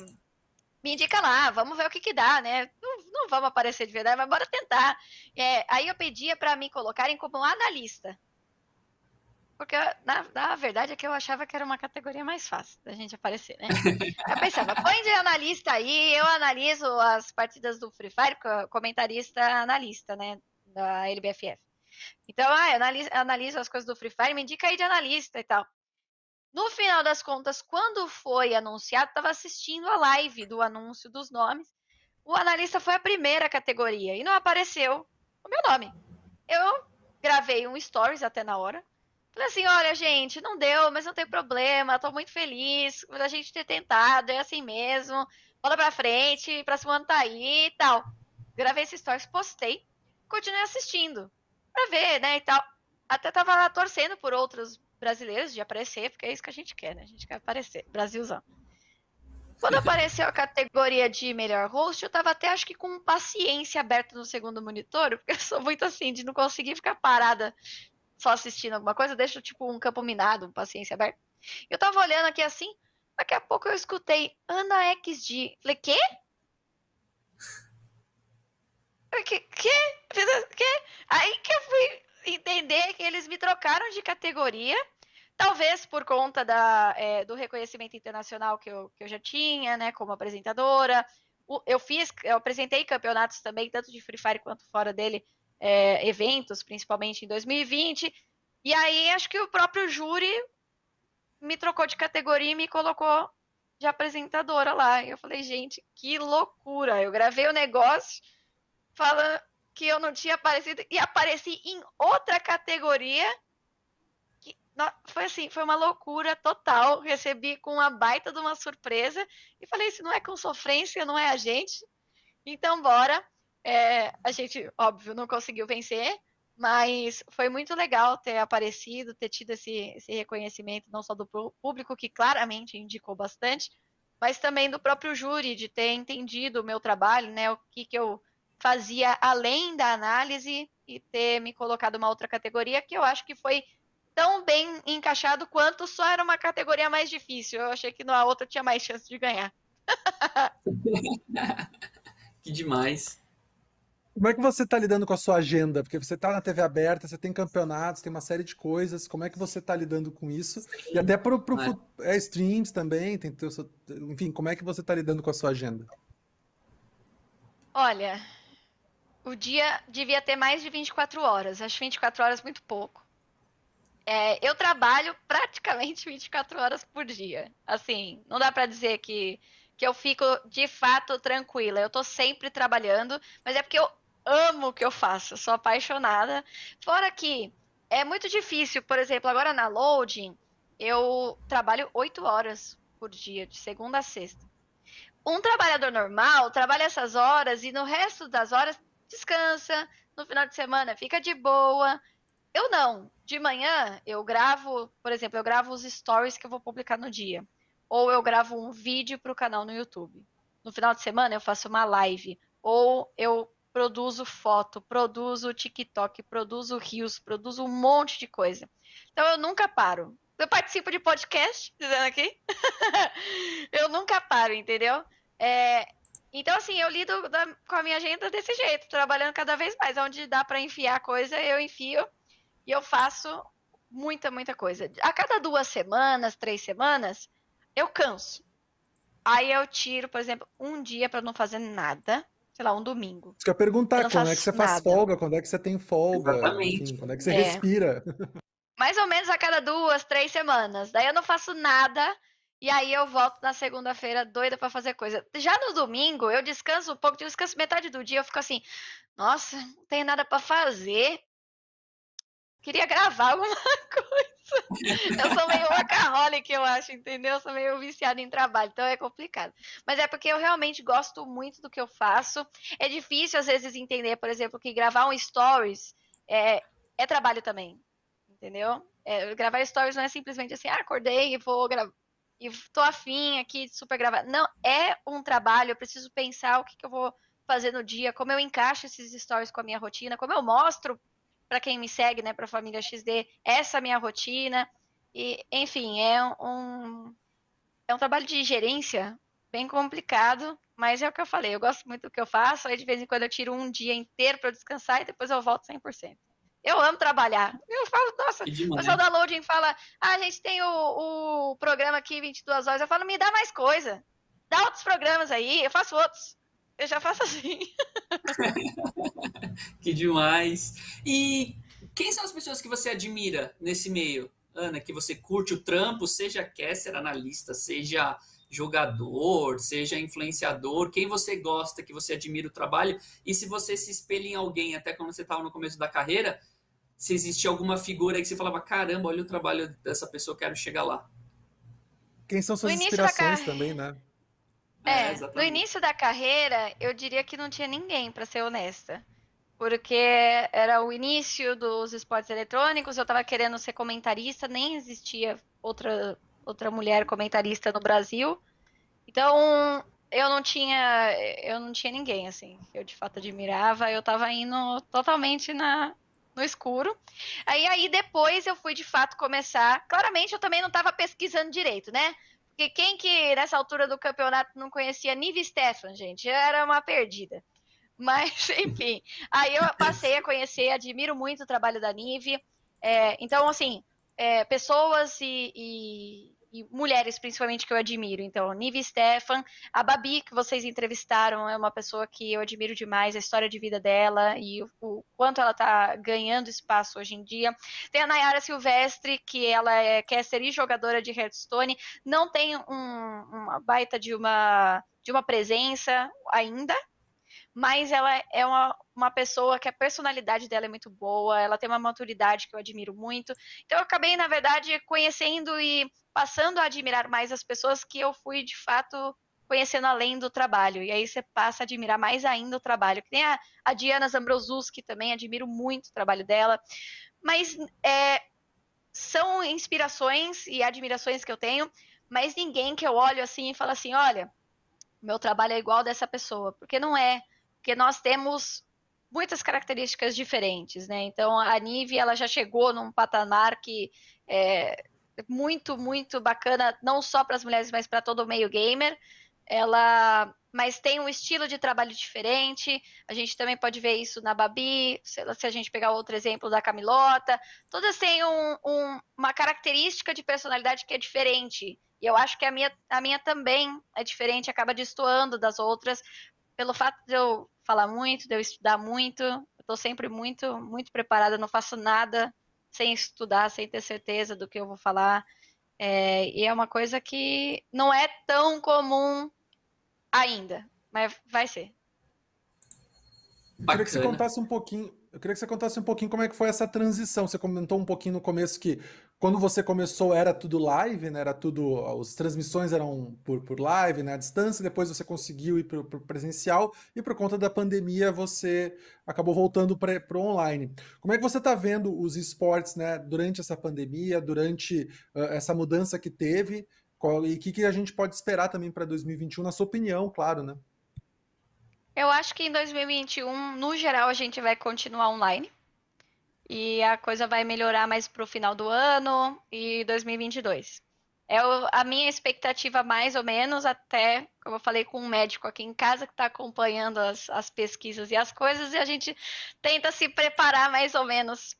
me indica lá, vamos ver o que que dá, né? Não, não vamos aparecer de verdade, mas bora tentar. É, aí eu pedia para me colocarem como analista. Porque, na, na, verdade, é que eu achava que era uma categoria mais fácil da gente aparecer, né? Eu pensava, põe de analista aí, eu analiso as partidas do Free Fire, comentarista analista, né? Da LBFF. Então, ah, eu analiso, analiso as coisas do Free Fire, me indica aí de analista e tal. No final das contas, quando foi anunciado, estava assistindo a live do anúncio dos nomes. O analista foi a primeira categoria e não apareceu o meu nome. Eu gravei um stories até na hora. Falei assim: olha, gente, não deu, mas não tem problema, tô muito feliz por a gente ter tentado, é assim mesmo. Bola pra frente, próximo ano tá aí e tal. Gravei esse stories, postei, continuei assistindo pra ver, né, e tal. Até tava torcendo por outros brasileiros de aparecer, porque é isso que a gente quer, né? A gente quer aparecer, Brasilzão. Quando apareceu a categoria de melhor host, eu tava até acho que com paciência aberta no segundo monitor, porque eu sou muito assim de não conseguir ficar parada só assistindo alguma coisa, eu deixo tipo um campo minado, paciência aberta. Eu tava olhando aqui assim, daqui a pouco eu escutei Ana XD. Falei, quê? Que? Que? que? Aí que eu fui entender que eles me trocaram de categoria Talvez por conta da, é, do reconhecimento internacional que eu, que eu já tinha, né, como apresentadora. eu fiz, eu apresentei campeonatos também, tanto de Free Fire quanto fora dele, é, eventos, principalmente em 2020. E aí acho que o próprio júri me trocou de categoria e me colocou de apresentadora lá. E eu falei, gente, que loucura! Eu gravei o negócio falando que eu não tinha aparecido e apareci em outra categoria foi assim, foi uma loucura total. Recebi com uma baita de uma surpresa e falei: se não é com sofrência, não é a gente. Então, bora. É, a gente, óbvio, não conseguiu vencer, mas foi muito legal ter aparecido, ter tido esse, esse reconhecimento, não só do público, que claramente indicou bastante, mas também do próprio júri, de ter entendido o meu trabalho, né? O que, que eu fazia além da análise e ter me colocado uma outra categoria que eu acho que foi tão bem encaixado quanto só era uma categoria mais difícil. Eu achei que na outra tinha mais chance de ganhar. que demais. Como é que você está lidando com a sua agenda? Porque você está na TV aberta, você tem campeonatos, tem uma série de coisas. Como é que você está lidando com isso? Sim. E até para o é. é, streams também, tem teu, enfim, como é que você está lidando com a sua agenda? Olha, o dia devia ter mais de 24 horas. Acho 24 horas muito pouco. É, eu trabalho praticamente 24 horas por dia. Assim, não dá para dizer que, que eu fico de fato tranquila. Eu tô sempre trabalhando, mas é porque eu amo o que eu faço, sou apaixonada. Fora que é muito difícil, por exemplo, agora na loading, eu trabalho 8 horas por dia, de segunda a sexta. Um trabalhador normal trabalha essas horas e no resto das horas descansa, no final de semana fica de boa. Eu não. De manhã eu gravo, por exemplo, eu gravo os stories que eu vou publicar no dia. Ou eu gravo um vídeo para o canal no YouTube. No final de semana eu faço uma live. Ou eu produzo foto, produzo TikTok, produzo rios, produzo um monte de coisa. Então eu nunca paro. Eu participo de podcast, dizendo aqui. eu nunca paro, entendeu? É, então, assim, eu lido da, com a minha agenda desse jeito, trabalhando cada vez mais. Onde dá para enfiar coisa, eu enfio. E eu faço muita, muita coisa. A cada duas semanas, três semanas, eu canso. Aí eu tiro, por exemplo, um dia para não fazer nada. Sei lá, um domingo. Você quer perguntar quando é que você nada. faz folga, quando é que você tem folga, enfim, quando é que você é. respira. Mais ou menos a cada duas, três semanas. Daí eu não faço nada. E aí eu volto na segunda-feira doida para fazer coisa. Já no domingo, eu descanso um pouco, descanso metade do dia, eu fico assim, nossa, não tem nada para fazer queria gravar alguma coisa. Eu sou meio workaholic, eu acho, entendeu? Eu sou meio viciada em trabalho, então é complicado. Mas é porque eu realmente gosto muito do que eu faço. É difícil, às vezes, entender, por exemplo, que gravar um stories é, é trabalho também, entendeu? É, gravar stories não é simplesmente assim, ah, acordei e vou gravar. E tô afim aqui de super gravar. Não, é um trabalho, eu preciso pensar o que, que eu vou fazer no dia, como eu encaixo esses stories com a minha rotina, como eu mostro para quem me segue, né, para a família XD, essa minha rotina. E, enfim, é um, é um trabalho de gerência bem complicado, mas é o que eu falei, eu gosto muito do que eu faço, aí de vez em quando eu tiro um dia inteiro para descansar e depois eu volto 100%. Eu amo trabalhar. Eu falo, nossa, o pessoal da Loading fala, ah, a gente tem o, o programa aqui 22 horas. Eu falo, me dá mais coisa. Dá outros programas aí, eu faço outros. Eu já faço assim. que demais. E quem são as pessoas que você admira nesse meio? Ana, que você curte o trampo, seja caster, analista, seja jogador, seja influenciador, quem você gosta, que você admira o trabalho, e se você se espelha em alguém, até quando você estava no começo da carreira, se existia alguma figura aí que você falava, caramba, olha o trabalho dessa pessoa, quero chegar lá. Quem são suas inspirações car... também, né? É, é no início da carreira, eu diria que não tinha ninguém, para ser honesta. Porque era o início dos esportes eletrônicos, eu estava querendo ser comentarista, nem existia outra, outra mulher comentarista no Brasil. Então, eu não tinha eu não tinha ninguém assim eu de fato admirava eu estava indo totalmente na no escuro. Aí aí depois eu fui de fato começar. Claramente eu também não estava pesquisando direito né? Porque quem que nessa altura do campeonato não conhecia Nive Stefan gente? Era uma perdida. Mas enfim. Aí eu passei a conhecer admiro muito o trabalho da Nive. É, então assim é, pessoas e, e e mulheres principalmente que eu admiro. Então, Nive Stefan, a Babi, que vocês entrevistaram, é uma pessoa que eu admiro demais, a história de vida dela e o, o quanto ela está ganhando espaço hoje em dia. Tem a Nayara Silvestre, que ela é caster e jogadora de Hearthstone, não tem um, uma baita de uma, de uma presença ainda, mas ela é uma, uma pessoa que a personalidade dela é muito boa, ela tem uma maturidade que eu admiro muito. Então eu acabei, na verdade, conhecendo e passando a admirar mais as pessoas que eu fui de fato conhecendo além do trabalho. E aí você passa a admirar mais ainda o trabalho. Que tem a, a Diana Zambrosuski também, admiro muito o trabalho dela. Mas é, são inspirações e admirações que eu tenho, mas ninguém que eu olho assim e falo assim, olha, meu trabalho é igual dessa pessoa, porque não é, porque nós temos muitas características diferentes, né? Então a Nive ela já chegou num patamar que é, muito, muito bacana, não só para as mulheres, mas para todo o meio gamer. Ela, mas tem um estilo de trabalho diferente. A gente também pode ver isso na Babi, se, a gente pegar outro exemplo da Camilota. Todas têm um, um, uma característica de personalidade que é diferente. E eu acho que a minha, a minha também é diferente, acaba destoando das outras, pelo fato de eu falar muito, de eu estudar muito. Eu estou sempre muito, muito preparada, não faço nada sem estudar, sem ter certeza do que eu vou falar. É, e é uma coisa que não é tão comum ainda, mas vai ser. Eu queria que você contasse um pouquinho. Eu queria que você contasse um pouquinho como é que foi essa transição. Você comentou um pouquinho no começo que quando você começou era tudo live, né? Era tudo. As transmissões eram por, por live, né? À distância, depois você conseguiu ir para o presencial, e por conta da pandemia você acabou voltando para o online. Como é que você está vendo os esportes né, durante essa pandemia, durante uh, essa mudança que teve? Qual, e o que, que a gente pode esperar também para 2021, na sua opinião, claro, né? Eu acho que em 2021, no geral, a gente vai continuar online. E a coisa vai melhorar mais para o final do ano e 2022. É a minha expectativa, mais ou menos, até, como eu falei com um médico aqui em casa que está acompanhando as, as pesquisas e as coisas, e a gente tenta se preparar mais ou menos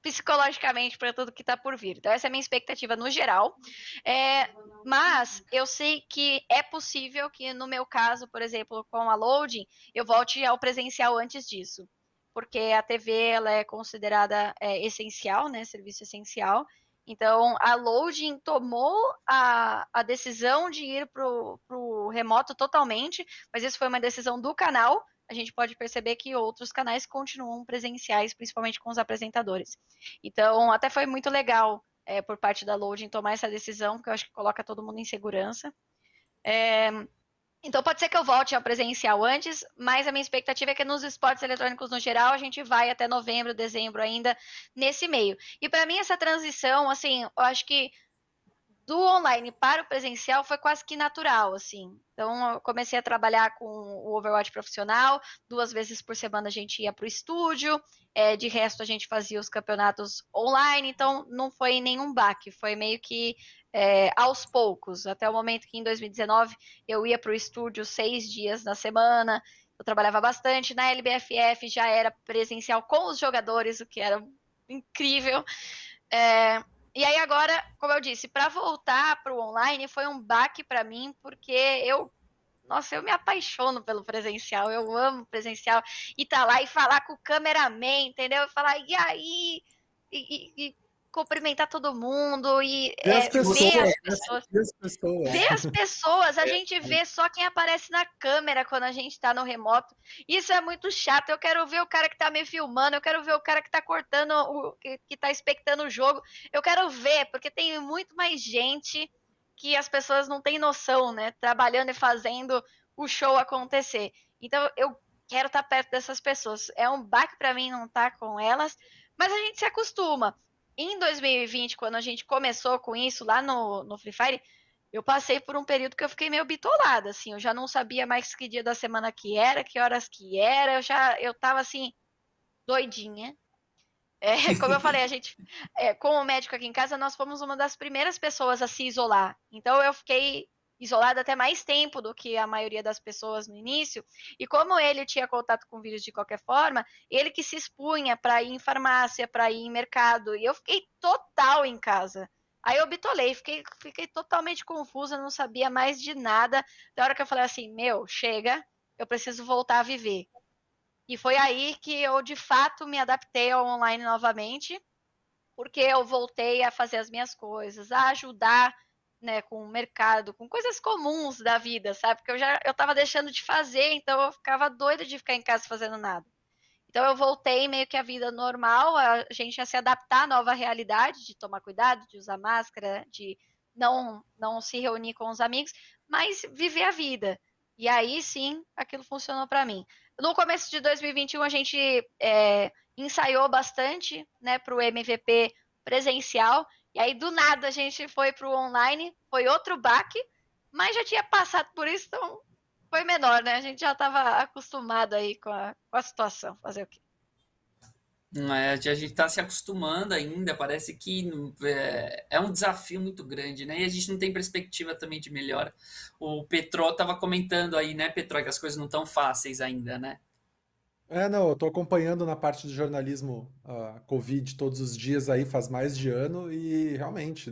psicologicamente para tudo que está por vir. Então, essa é a minha expectativa no geral. É, mas eu sei que é possível que, no meu caso, por exemplo, com a loading, eu volte ao presencial antes disso. Porque a TV ela é considerada é, essencial, né? Serviço essencial. Então, a Loading tomou a, a decisão de ir para o remoto totalmente, mas isso foi uma decisão do canal, a gente pode perceber que outros canais continuam presenciais, principalmente com os apresentadores. Então, até foi muito legal é, por parte da Loading tomar essa decisão, porque eu acho que coloca todo mundo em segurança. É, então, pode ser que eu volte ao presencial antes, mas a minha expectativa é que nos esportes eletrônicos no geral, a gente vai até novembro, dezembro ainda, nesse meio. E para mim, essa transição, assim, eu acho que do online para o presencial foi quase que natural, assim. Então, eu comecei a trabalhar com o Overwatch profissional, duas vezes por semana a gente ia para o estúdio, é, de resto a gente fazia os campeonatos online, então não foi nenhum baque, foi meio que é, aos poucos, até o momento que em 2019 eu ia para o estúdio seis dias na semana, eu trabalhava bastante, na LBFF já era presencial com os jogadores, o que era incrível. É, e aí agora, como eu disse, para voltar para o online foi um baque para mim, porque eu nossa, eu me apaixono pelo presencial, eu amo presencial e tá lá e falar com o cameraman, entendeu? E falar, e aí? E, e, cumprimentar todo mundo e ver, é, as, pessoas, ver as pessoas. Ver as pessoas. Ver as pessoas, a gente vê só quem aparece na câmera quando a gente tá no remoto. Isso é muito chato. Eu quero ver o cara que tá me filmando, eu quero ver o cara que tá cortando, o que, que tá expectando o jogo. Eu quero ver, porque tem muito mais gente que as pessoas não têm noção, né? Trabalhando e fazendo o show acontecer. Então eu quero estar tá perto dessas pessoas. É um baque para mim não estar tá com elas, mas a gente se acostuma em 2020, quando a gente começou com isso lá no, no Free Fire, eu passei por um período que eu fiquei meio bitolada, assim, eu já não sabia mais que dia da semana que era, que horas que era, eu já, eu tava assim, doidinha. É, como eu falei, a gente, é, como médico aqui em casa, nós fomos uma das primeiras pessoas a se isolar. Então eu fiquei isolado até mais tempo do que a maioria das pessoas no início. E como ele tinha contato com vírus de qualquer forma, ele que se expunha para ir em farmácia, para ir em mercado. E eu fiquei total em casa. Aí eu bitolei, fiquei, fiquei totalmente confusa, não sabia mais de nada. Da hora que eu falei assim: meu, chega, eu preciso voltar a viver. E foi aí que eu de fato me adaptei ao online novamente, porque eu voltei a fazer as minhas coisas, a ajudar né, com o mercado, com coisas comuns da vida, sabe? Porque eu já eu tava deixando de fazer, então eu ficava doida de ficar em casa fazendo nada. Então eu voltei meio que a vida normal, a gente ia se adaptar à nova realidade, de tomar cuidado, de usar máscara, de não não se reunir com os amigos, mas viver a vida. E aí sim, aquilo funcionou para mim. No começo de 2021 a gente é, ensaiou bastante, né, para o MVP presencial e aí, do nada, a gente foi para o online, foi outro baque, mas já tinha passado por isso, então foi menor, né? A gente já estava acostumado aí com a, com a situação. Fazer o quê? É, a gente está se acostumando ainda, parece que é, é, um desafio muito grande, né? E a gente não tem perspectiva também de melhora. O Petro estava comentando aí, né, Petro, que as coisas não estão fáceis ainda, né? É, não, eu tô acompanhando na parte do jornalismo a Covid todos os dias aí, faz mais de ano, e realmente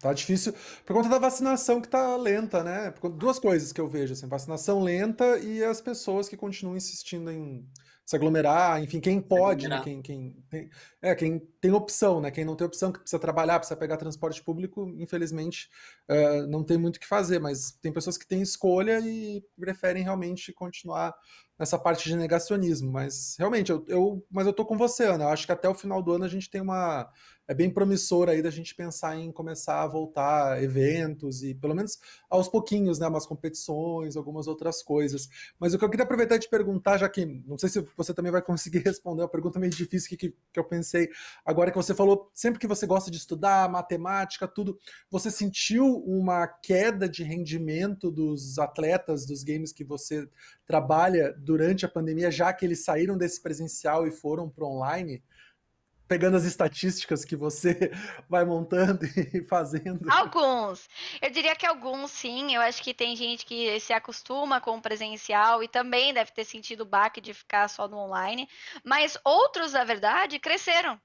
tá difícil por conta da vacinação que tá lenta, né? Duas coisas que eu vejo, assim, vacinação lenta e as pessoas que continuam insistindo em se aglomerar, enfim, quem pode, né? Quem, quem tem, é, quem tem opção, né? Quem não tem opção, que precisa trabalhar, precisa pegar transporte público, infelizmente uh, não tem muito o que fazer, mas tem pessoas que têm escolha e preferem realmente continuar nessa parte de negacionismo. Mas realmente, eu, eu, mas eu tô com você, Ana. Eu acho que até o final do ano a gente tem uma é bem promissor aí da gente pensar em começar a voltar eventos e pelo menos aos pouquinhos, né, umas competições, algumas outras coisas. Mas o que eu queria aproveitar e te perguntar, já que não sei se você também vai conseguir responder uma pergunta meio difícil que, que, que eu pensei agora que você falou, sempre que você gosta de estudar matemática, tudo, você sentiu uma queda de rendimento dos atletas dos games que você trabalha durante a pandemia, já que eles saíram desse presencial e foram para online? pegando as estatísticas que você vai montando e fazendo? Alguns. Eu diria que alguns, sim. Eu acho que tem gente que se acostuma com o presencial e também deve ter sentido o baque de ficar só no online. Mas outros, na verdade, cresceram.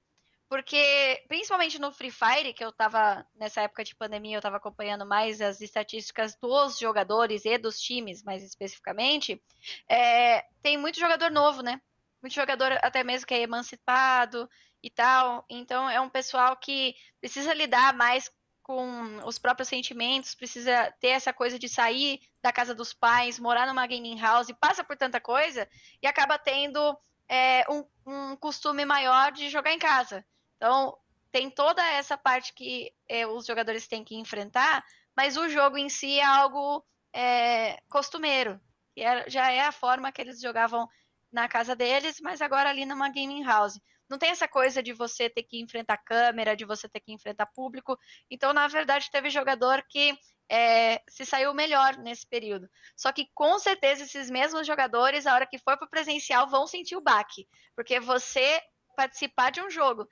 Porque, principalmente no Free Fire, que eu tava, nessa época de pandemia, eu tava acompanhando mais as estatísticas dos jogadores e dos times, mais especificamente, é, tem muito jogador novo, né? Muito jogador até mesmo que é emancipado, e tal. Então é um pessoal que precisa lidar mais com os próprios sentimentos, precisa ter essa coisa de sair da casa dos pais, morar numa gaming house, passa por tanta coisa e acaba tendo é, um, um, costume maior de jogar em casa. Então tem toda essa parte que é, os jogadores têm que enfrentar, mas o jogo em si é algo é, costumeiro. E é, já é a forma que eles jogavam na casa deles, mas agora ali numa gaming house. Não tem essa coisa de você ter que enfrentar câmera, de você ter que enfrentar público. Então, na verdade, teve jogador que é, se saiu melhor nesse período. Só que com certeza esses mesmos jogadores, a hora que for para presencial, vão sentir o baque. Porque você participar de um jogo,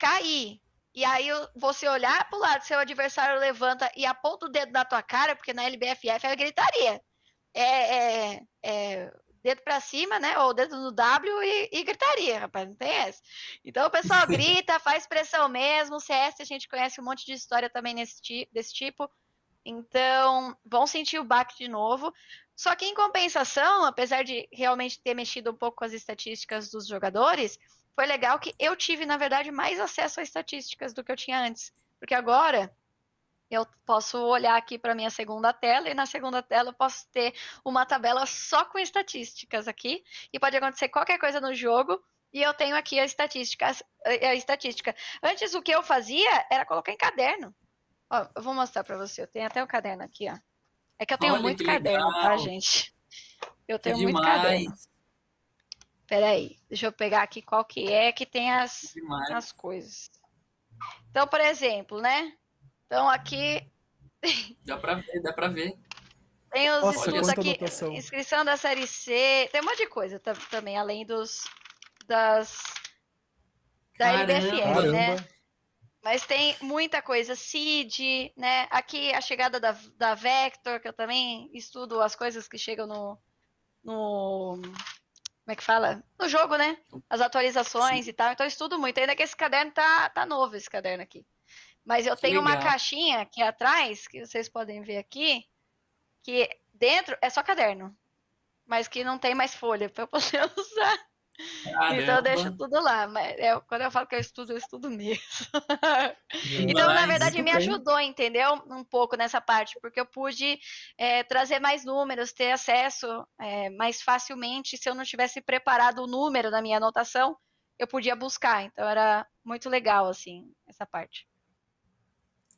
cair, e aí você olhar para o lado, seu adversário levanta e aponta o dedo na tua cara, porque na LBFF é gritaria. É, é, é dedo para cima, né? Ou dedo no W e, e, gritaria, rapaz, não tem essa. Então o pessoal grita, faz pressão mesmo. O CS a gente conhece um monte de história também nesse, desse tipo. Então, vão sentir o baque de novo. Só que em compensação, apesar de realmente ter mexido um pouco com as estatísticas dos jogadores, foi legal que eu tive, na verdade, mais acesso a estatísticas do que eu tinha antes. Porque agora eu posso olhar aqui para minha segunda tela e na segunda tela eu posso ter uma tabela só com estatísticas aqui e pode acontecer qualquer coisa no jogo e eu tenho aqui a estatística. A estatística. Antes o que eu fazia era colocar em caderno. Ó, eu vou mostrar para você. Eu tenho até o um caderno aqui, ó. É que eu tenho Olha, muito caderno, tá, gente? Eu tenho que muito caderno. Peraí, deixa eu pegar aqui qual que é que tem as, as coisas. Então, por exemplo, né? Então aqui. Dá pra ver, dá pra ver. Tem os Nossa, estudos aqui. Anotação. Inscrição da série C. Tem um monte de coisa também, além dos. das. Da LBFM, né? Mas tem muita coisa, CID, né? Aqui a chegada da, da Vector, que eu também estudo as coisas que chegam no, no como é que fala? No jogo, né? As atualizações Sim. e tal. Então eu estudo muito. Ainda que esse caderno tá, tá novo, esse caderno aqui. Mas eu tenho uma caixinha aqui atrás, que vocês podem ver aqui, que dentro é só caderno. Mas que não tem mais folha para eu poder usar. Caramba. Então eu deixo tudo lá. Mas é, quando eu falo que eu estudo, eu estudo mesmo. então, na verdade, me ajudou, entendeu? Um pouco nessa parte, porque eu pude é, trazer mais números, ter acesso é, mais facilmente. Se eu não tivesse preparado o número na minha anotação, eu podia buscar. Então era muito legal, assim, essa parte.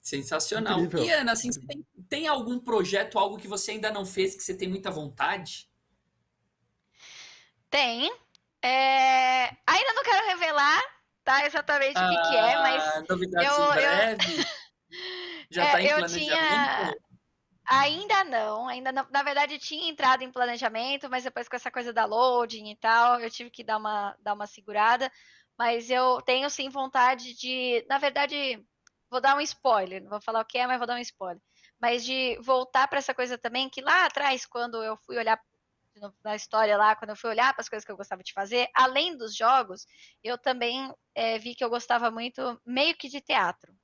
Sensacional. Incrível. E Ana, assim, tem, tem algum projeto, algo que você ainda não fez, que você tem muita vontade? Tem, é... Ainda não quero revelar, tá? Exatamente ah, o que, que, é, ah, mas. Novidades eu, em breve. Eu... Já é, em planejamento? Tinha... Ainda não, ainda não. Na verdade, tinha entrado em planejamento, mas depois com essa coisa da loading e tal, eu tive que dar uma, dar uma segurada. Mas eu tenho sim vontade de. Na verdade, vou dar um spoiler, não vou falar o que é, mas vou dar um spoiler. Mas de voltar para essa coisa também, que lá atrás, quando eu fui olhar na história lá, quando eu fui olhar para as coisas que eu gostava de fazer, além dos jogos, eu também é, vi que eu gostava muito meio que de teatro.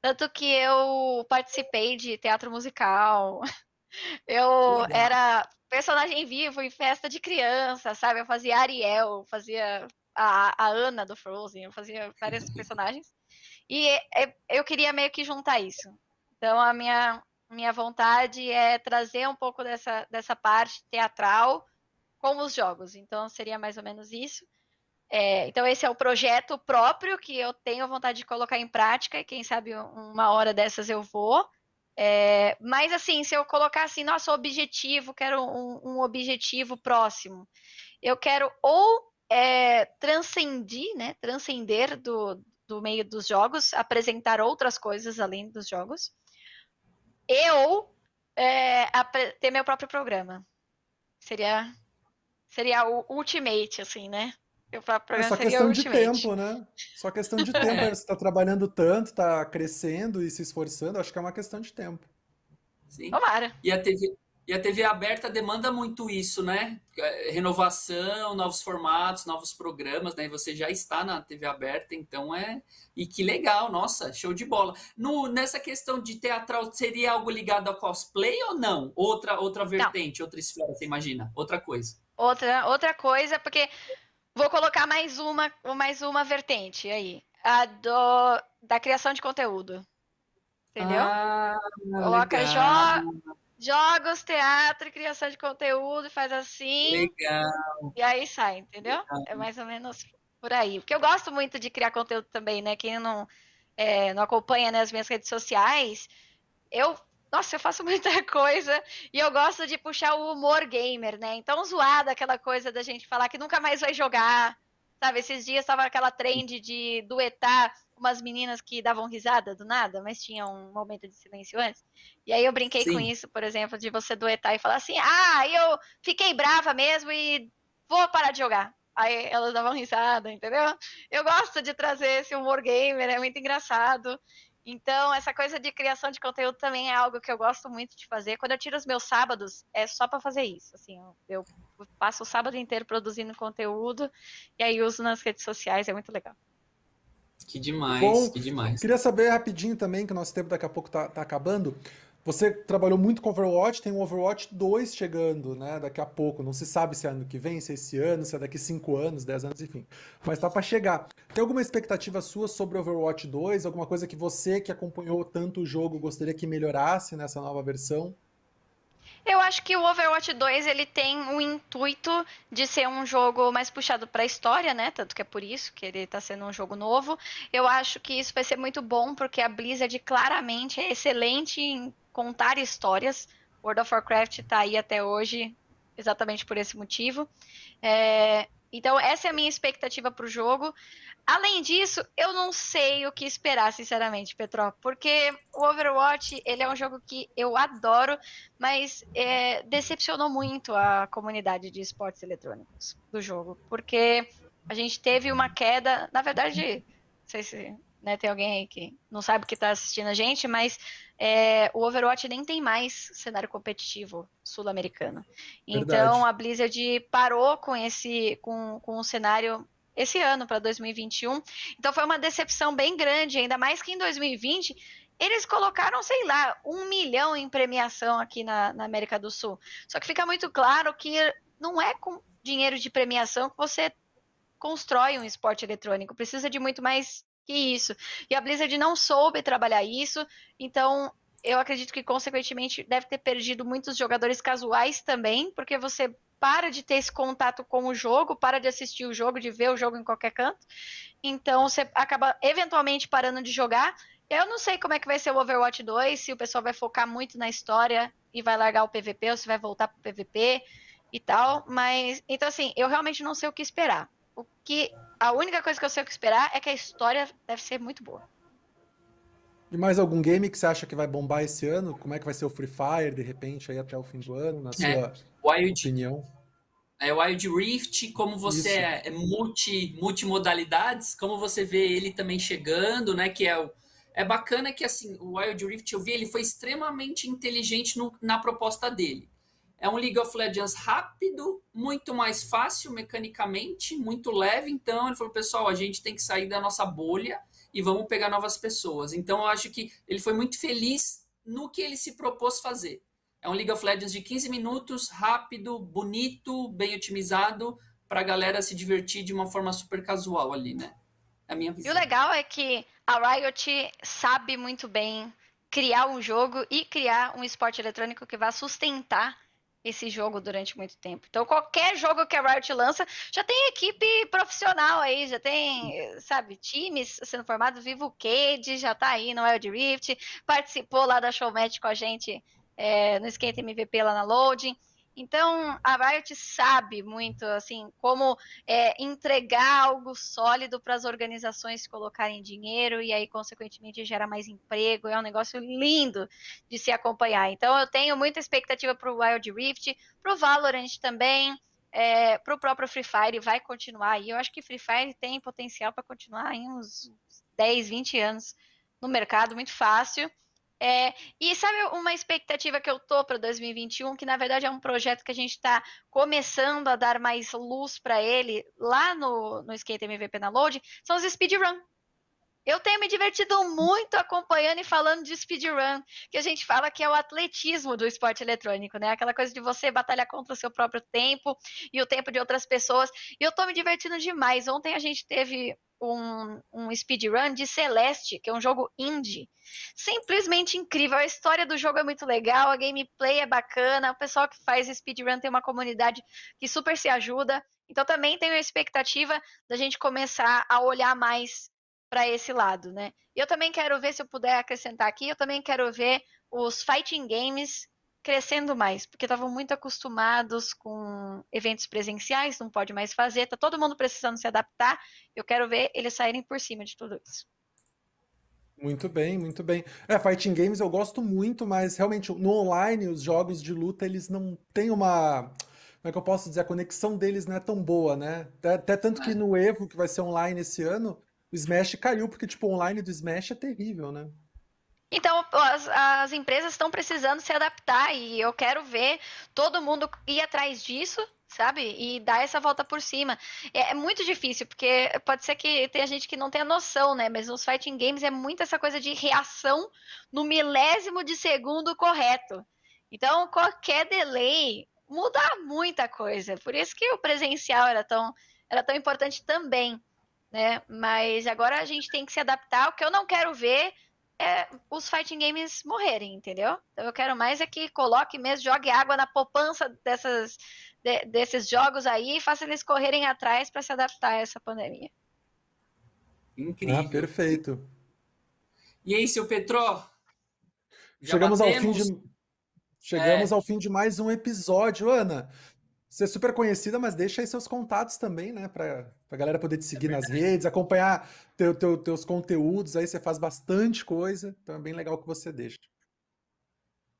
Tanto que eu participei de teatro musical. Eu era personagem vivo em festa de criança, sabe? Eu fazia Ariel, fazia a, a Ana do Frozen, eu fazia vários personagens. E é, eu queria meio que juntar isso. Então a minha minha vontade é trazer um pouco dessa, dessa parte teatral com os jogos. Então, seria mais ou menos isso. É, então, esse é o projeto próprio que eu tenho vontade de colocar em prática, e quem sabe uma hora dessas eu vou. É, mas, assim, se eu colocar assim, nosso objetivo, quero um, um objetivo próximo, eu quero ou é, transcendir, né, transcender do, do meio dos jogos, apresentar outras coisas além dos jogos, eu é, ter meu próprio programa. Seria seria o ultimate, assim, né? Eu, é só questão de tempo, né? Só questão de tempo. Você está trabalhando tanto, está crescendo e se esforçando, acho que é uma questão de tempo. Sim. Tomara. E a TV, e a TV aberta demanda muito isso, né? É, renovação, novos formatos, novos programas, né? E você já está na TV aberta, então é. E que legal, nossa, show de bola. No, nessa questão de teatral, seria algo ligado a cosplay ou não? Outra, outra vertente, não. outra esfera, você imagina? Outra coisa. Outra, outra coisa, porque vou colocar mais uma, mais uma vertente aí. A do, da criação de conteúdo. Entendeu? Ah, Coloca legal. Jogos, teatro, criação de conteúdo, faz assim. Legal. E aí sai, entendeu? Legal. É mais ou menos por aí. Porque eu gosto muito de criar conteúdo também, né? Quem não, é, não acompanha né, as minhas redes sociais, eu. Nossa, eu faço muita coisa e eu gosto de puxar o humor gamer, né? Então, zoada aquela coisa da gente falar que nunca mais vai jogar. Sabe, esses dias estava aquela trend de duetar umas meninas que davam risada do nada, mas tinha um momento de silêncio antes. E aí eu brinquei Sim. com isso, por exemplo, de você duetar e falar assim: ah, eu fiquei brava mesmo e vou parar de jogar. Aí elas davam risada, entendeu? Eu gosto de trazer esse humor gamer, é muito engraçado. Então, essa coisa de criação de conteúdo também é algo que eu gosto muito de fazer. Quando eu tiro os meus sábados, é só para fazer isso. Assim, eu passo o sábado inteiro produzindo conteúdo e aí uso nas redes sociais, é muito legal. Que demais, Bom, que demais. Queria saber rapidinho também, que o nosso tempo daqui a pouco está tá acabando. Você trabalhou muito com Overwatch, tem o Overwatch 2 chegando, né? Daqui a pouco. Não se sabe se é ano que vem, se é esse ano, se é daqui 5 anos, 10 anos, enfim. Mas tá para chegar. Tem alguma expectativa sua sobre Overwatch 2? Alguma coisa que você que acompanhou tanto o jogo gostaria que melhorasse nessa nova versão? Eu acho que o Overwatch 2 ele tem o intuito de ser um jogo mais puxado para a história, né? Tanto que é por isso que ele está sendo um jogo novo. Eu acho que isso vai ser muito bom porque a Blizzard claramente é excelente em contar histórias. World of Warcraft está aí até hoje exatamente por esse motivo. É... Então essa é a minha expectativa para o jogo. Além disso, eu não sei o que esperar, sinceramente, Petró, porque o Overwatch ele é um jogo que eu adoro, mas é, decepcionou muito a comunidade de esportes eletrônicos do jogo, porque a gente teve uma queda, na verdade, não sei se né, tem alguém aí que não sabe que está assistindo a gente, mas é, o Overwatch nem tem mais cenário competitivo sul-americano. Então a Blizzard parou com esse, com, com o cenário esse ano, para 2021. Então foi uma decepção bem grande, ainda mais que em 2020 eles colocaram, sei lá, um milhão em premiação aqui na, na América do Sul. Só que fica muito claro que não é com dinheiro de premiação que você constrói um esporte eletrônico. Precisa de muito mais que isso. E a Blizzard não soube trabalhar isso, então eu acredito que, consequentemente, deve ter perdido muitos jogadores casuais também, porque você para de ter esse contato com o jogo, para de assistir o jogo, de ver o jogo em qualquer canto. Então você acaba eventualmente parando de jogar. Eu não sei como é que vai ser o Overwatch 2, se o pessoal vai focar muito na história e vai largar o PVP ou se vai voltar pro PVP e tal, mas então assim, eu realmente não sei o que esperar. O que a única coisa que eu sei o que esperar é que a história deve ser muito boa. E mais algum game que você acha que vai bombar esse ano? Como é que vai ser o Free Fire, de repente, aí até o fim do ano, na é, sua Wild, opinião? É o Wild Rift, como você é, é multi, multimodalidades, como você vê ele também chegando, né? Que é o, é bacana que assim, o Wild Rift, eu vi, ele foi extremamente inteligente no, na proposta dele. É um League of Legends rápido, muito mais fácil mecanicamente, muito leve. Então ele falou, pessoal, a gente tem que sair da nossa bolha e vamos pegar novas pessoas. Então eu acho que ele foi muito feliz no que ele se propôs fazer. É um League of Legends de 15 minutos, rápido, bonito, bem otimizado, para a galera se divertir de uma forma super casual ali, né? É a minha visão. E o legal é que a Riot sabe muito bem criar um jogo e criar um esporte eletrônico que vai sustentar esse jogo durante muito tempo. Então, qualquer jogo que a Riot lança, já tem equipe profissional aí, já tem, sabe, times sendo formados. Vivo Cade já tá aí no Wild Rift, participou lá da Showmatch com a gente é, no Skate MVP lá na Loading. Então, a Riot sabe muito, assim, como é, entregar algo sólido para as organizações colocarem dinheiro e aí, consequentemente, gera mais emprego. É um negócio lindo de se acompanhar. Então, eu tenho muita expectativa para o Wild Rift, para o Valorant também, é, para o próprio Free Fire vai continuar. E eu acho que Free Fire tem potencial para continuar em uns 10, 20 anos no mercado, muito fácil. É, e sabe uma expectativa que eu tô para 2021, que na verdade é um projeto que a gente está começando a dar mais luz para ele lá no, no Skate MVP na Load, são os speedrun. Eu tenho me divertido muito acompanhando e falando de speedrun, que a gente fala que é o atletismo do esporte eletrônico, né? Aquela coisa de você batalhar contra o seu próprio tempo e o tempo de outras pessoas. E eu tô me divertindo demais. Ontem a gente teve um, um speedrun de Celeste, que é um jogo indie. Simplesmente incrível. A história do jogo é muito legal, a gameplay é bacana, o pessoal que faz speedrun tem uma comunidade que super se ajuda. Então também tenho a expectativa da gente começar a olhar mais para esse lado, né? E eu também quero ver, se eu puder acrescentar aqui, eu também quero ver os fighting games crescendo mais, porque estavam muito acostumados com eventos presenciais, não pode mais fazer, tá todo mundo precisando se adaptar. Eu quero ver eles saírem por cima de tudo isso. Muito bem, muito bem. É, fighting games eu gosto muito, mas realmente no online os jogos de luta eles não têm uma como é que eu posso dizer, a conexão deles não é tão boa, né? Até, até tanto que é. no Evo, que vai ser online esse ano, o Smash caiu, porque, tipo, o online do Smash é terrível, né? Então, as, as empresas estão precisando se adaptar e eu quero ver todo mundo ir atrás disso, sabe? E dar essa volta por cima. É, é, muito difícil, porque pode ser que tenha gente que não tenha noção, né? Mas nos fighting games é muito essa coisa de reação no milésimo de segundo correto. Então, qualquer delay muda muita coisa. Por isso que o presencial era tão, era tão importante também, né? Mas agora a gente tem que se adaptar. O que eu não quero ver é os fighting games morrerem, entendeu? Então eu quero mais é que coloque mesmo, jogue água na poupança dessas, de, desses jogos aí e faça eles correrem atrás para se adaptar a essa pandemia. Incrível. Ah, perfeito. E aí, seu Petró? Chegamos batemos? ao fim de Chegamos é. ao fim de mais um episódio, Ana. Você é super conhecida, mas deixa aí seus contatos também, né? Para a galera poder te é seguir é nas redes, acompanhar teu, teu, teus conteúdos. Aí você faz bastante coisa, então é bem legal que você deixa.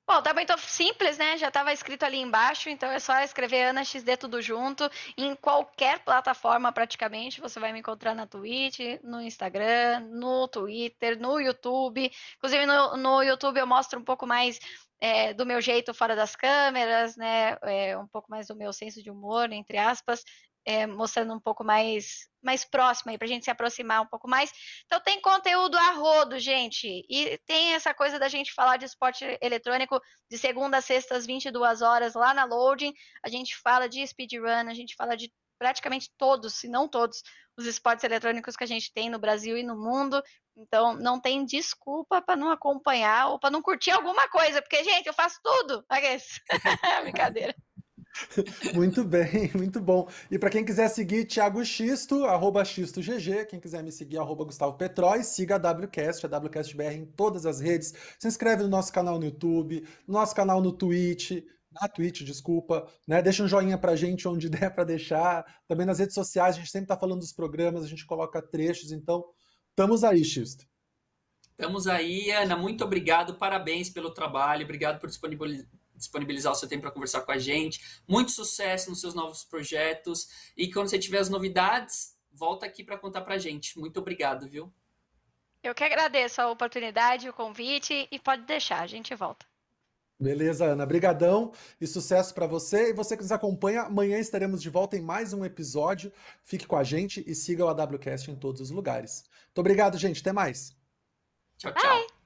Bom, tá muito simples, né? Já estava escrito ali embaixo, então é só escrever Ana XD tudo junto. Em qualquer plataforma, praticamente, você vai me encontrar na Twitch, no Instagram, no Twitter, no YouTube. Inclusive, no, no YouTube eu mostro um pouco mais é, do meu jeito fora das câmeras, né? É, um pouco mais do meu senso de humor, entre aspas, é, mostrando um pouco mais mais próximo aí para a gente se aproximar um pouco mais. Então tem conteúdo a rodo, gente, e tem essa coisa da gente falar de esporte eletrônico de segunda a sexta às 22 horas lá na Loading. A gente fala de speedrun, a gente fala de praticamente todos, se não todos, os esportes eletrônicos que a gente tem no Brasil e no mundo. Então, não tem desculpa para não acompanhar ou para não curtir alguma coisa, porque, gente, eu faço tudo. Brincadeira. Muito bem, muito bom. E para quem quiser seguir Thiago Xisto, arroba XistoGG, quem quiser me seguir, arroba Gustavo Petrói, siga a WCast, a WCastBR em todas as redes. Se inscreve no nosso canal no YouTube, no nosso canal no Twitch, na Twitch, desculpa, né? Deixa um joinha pra gente onde der para deixar. Também nas redes sociais, a gente sempre tá falando dos programas, a gente coloca trechos, então estamos aí, Xisto. Estamos aí, Ana, muito obrigado, parabéns pelo trabalho, obrigado por disponibilizar o seu tempo para conversar com a gente. Muito sucesso nos seus novos projetos e quando você tiver as novidades, volta aqui para contar para a gente. Muito obrigado, viu? Eu que agradeço a oportunidade, o convite e pode deixar, a gente volta. Beleza, Ana. Brigadão e sucesso para você. E você que nos acompanha, amanhã estaremos de volta em mais um episódio. Fique com a gente e siga o AWCast em todos os lugares. Muito obrigado, gente. Até mais. Tchau, tchau. Bye.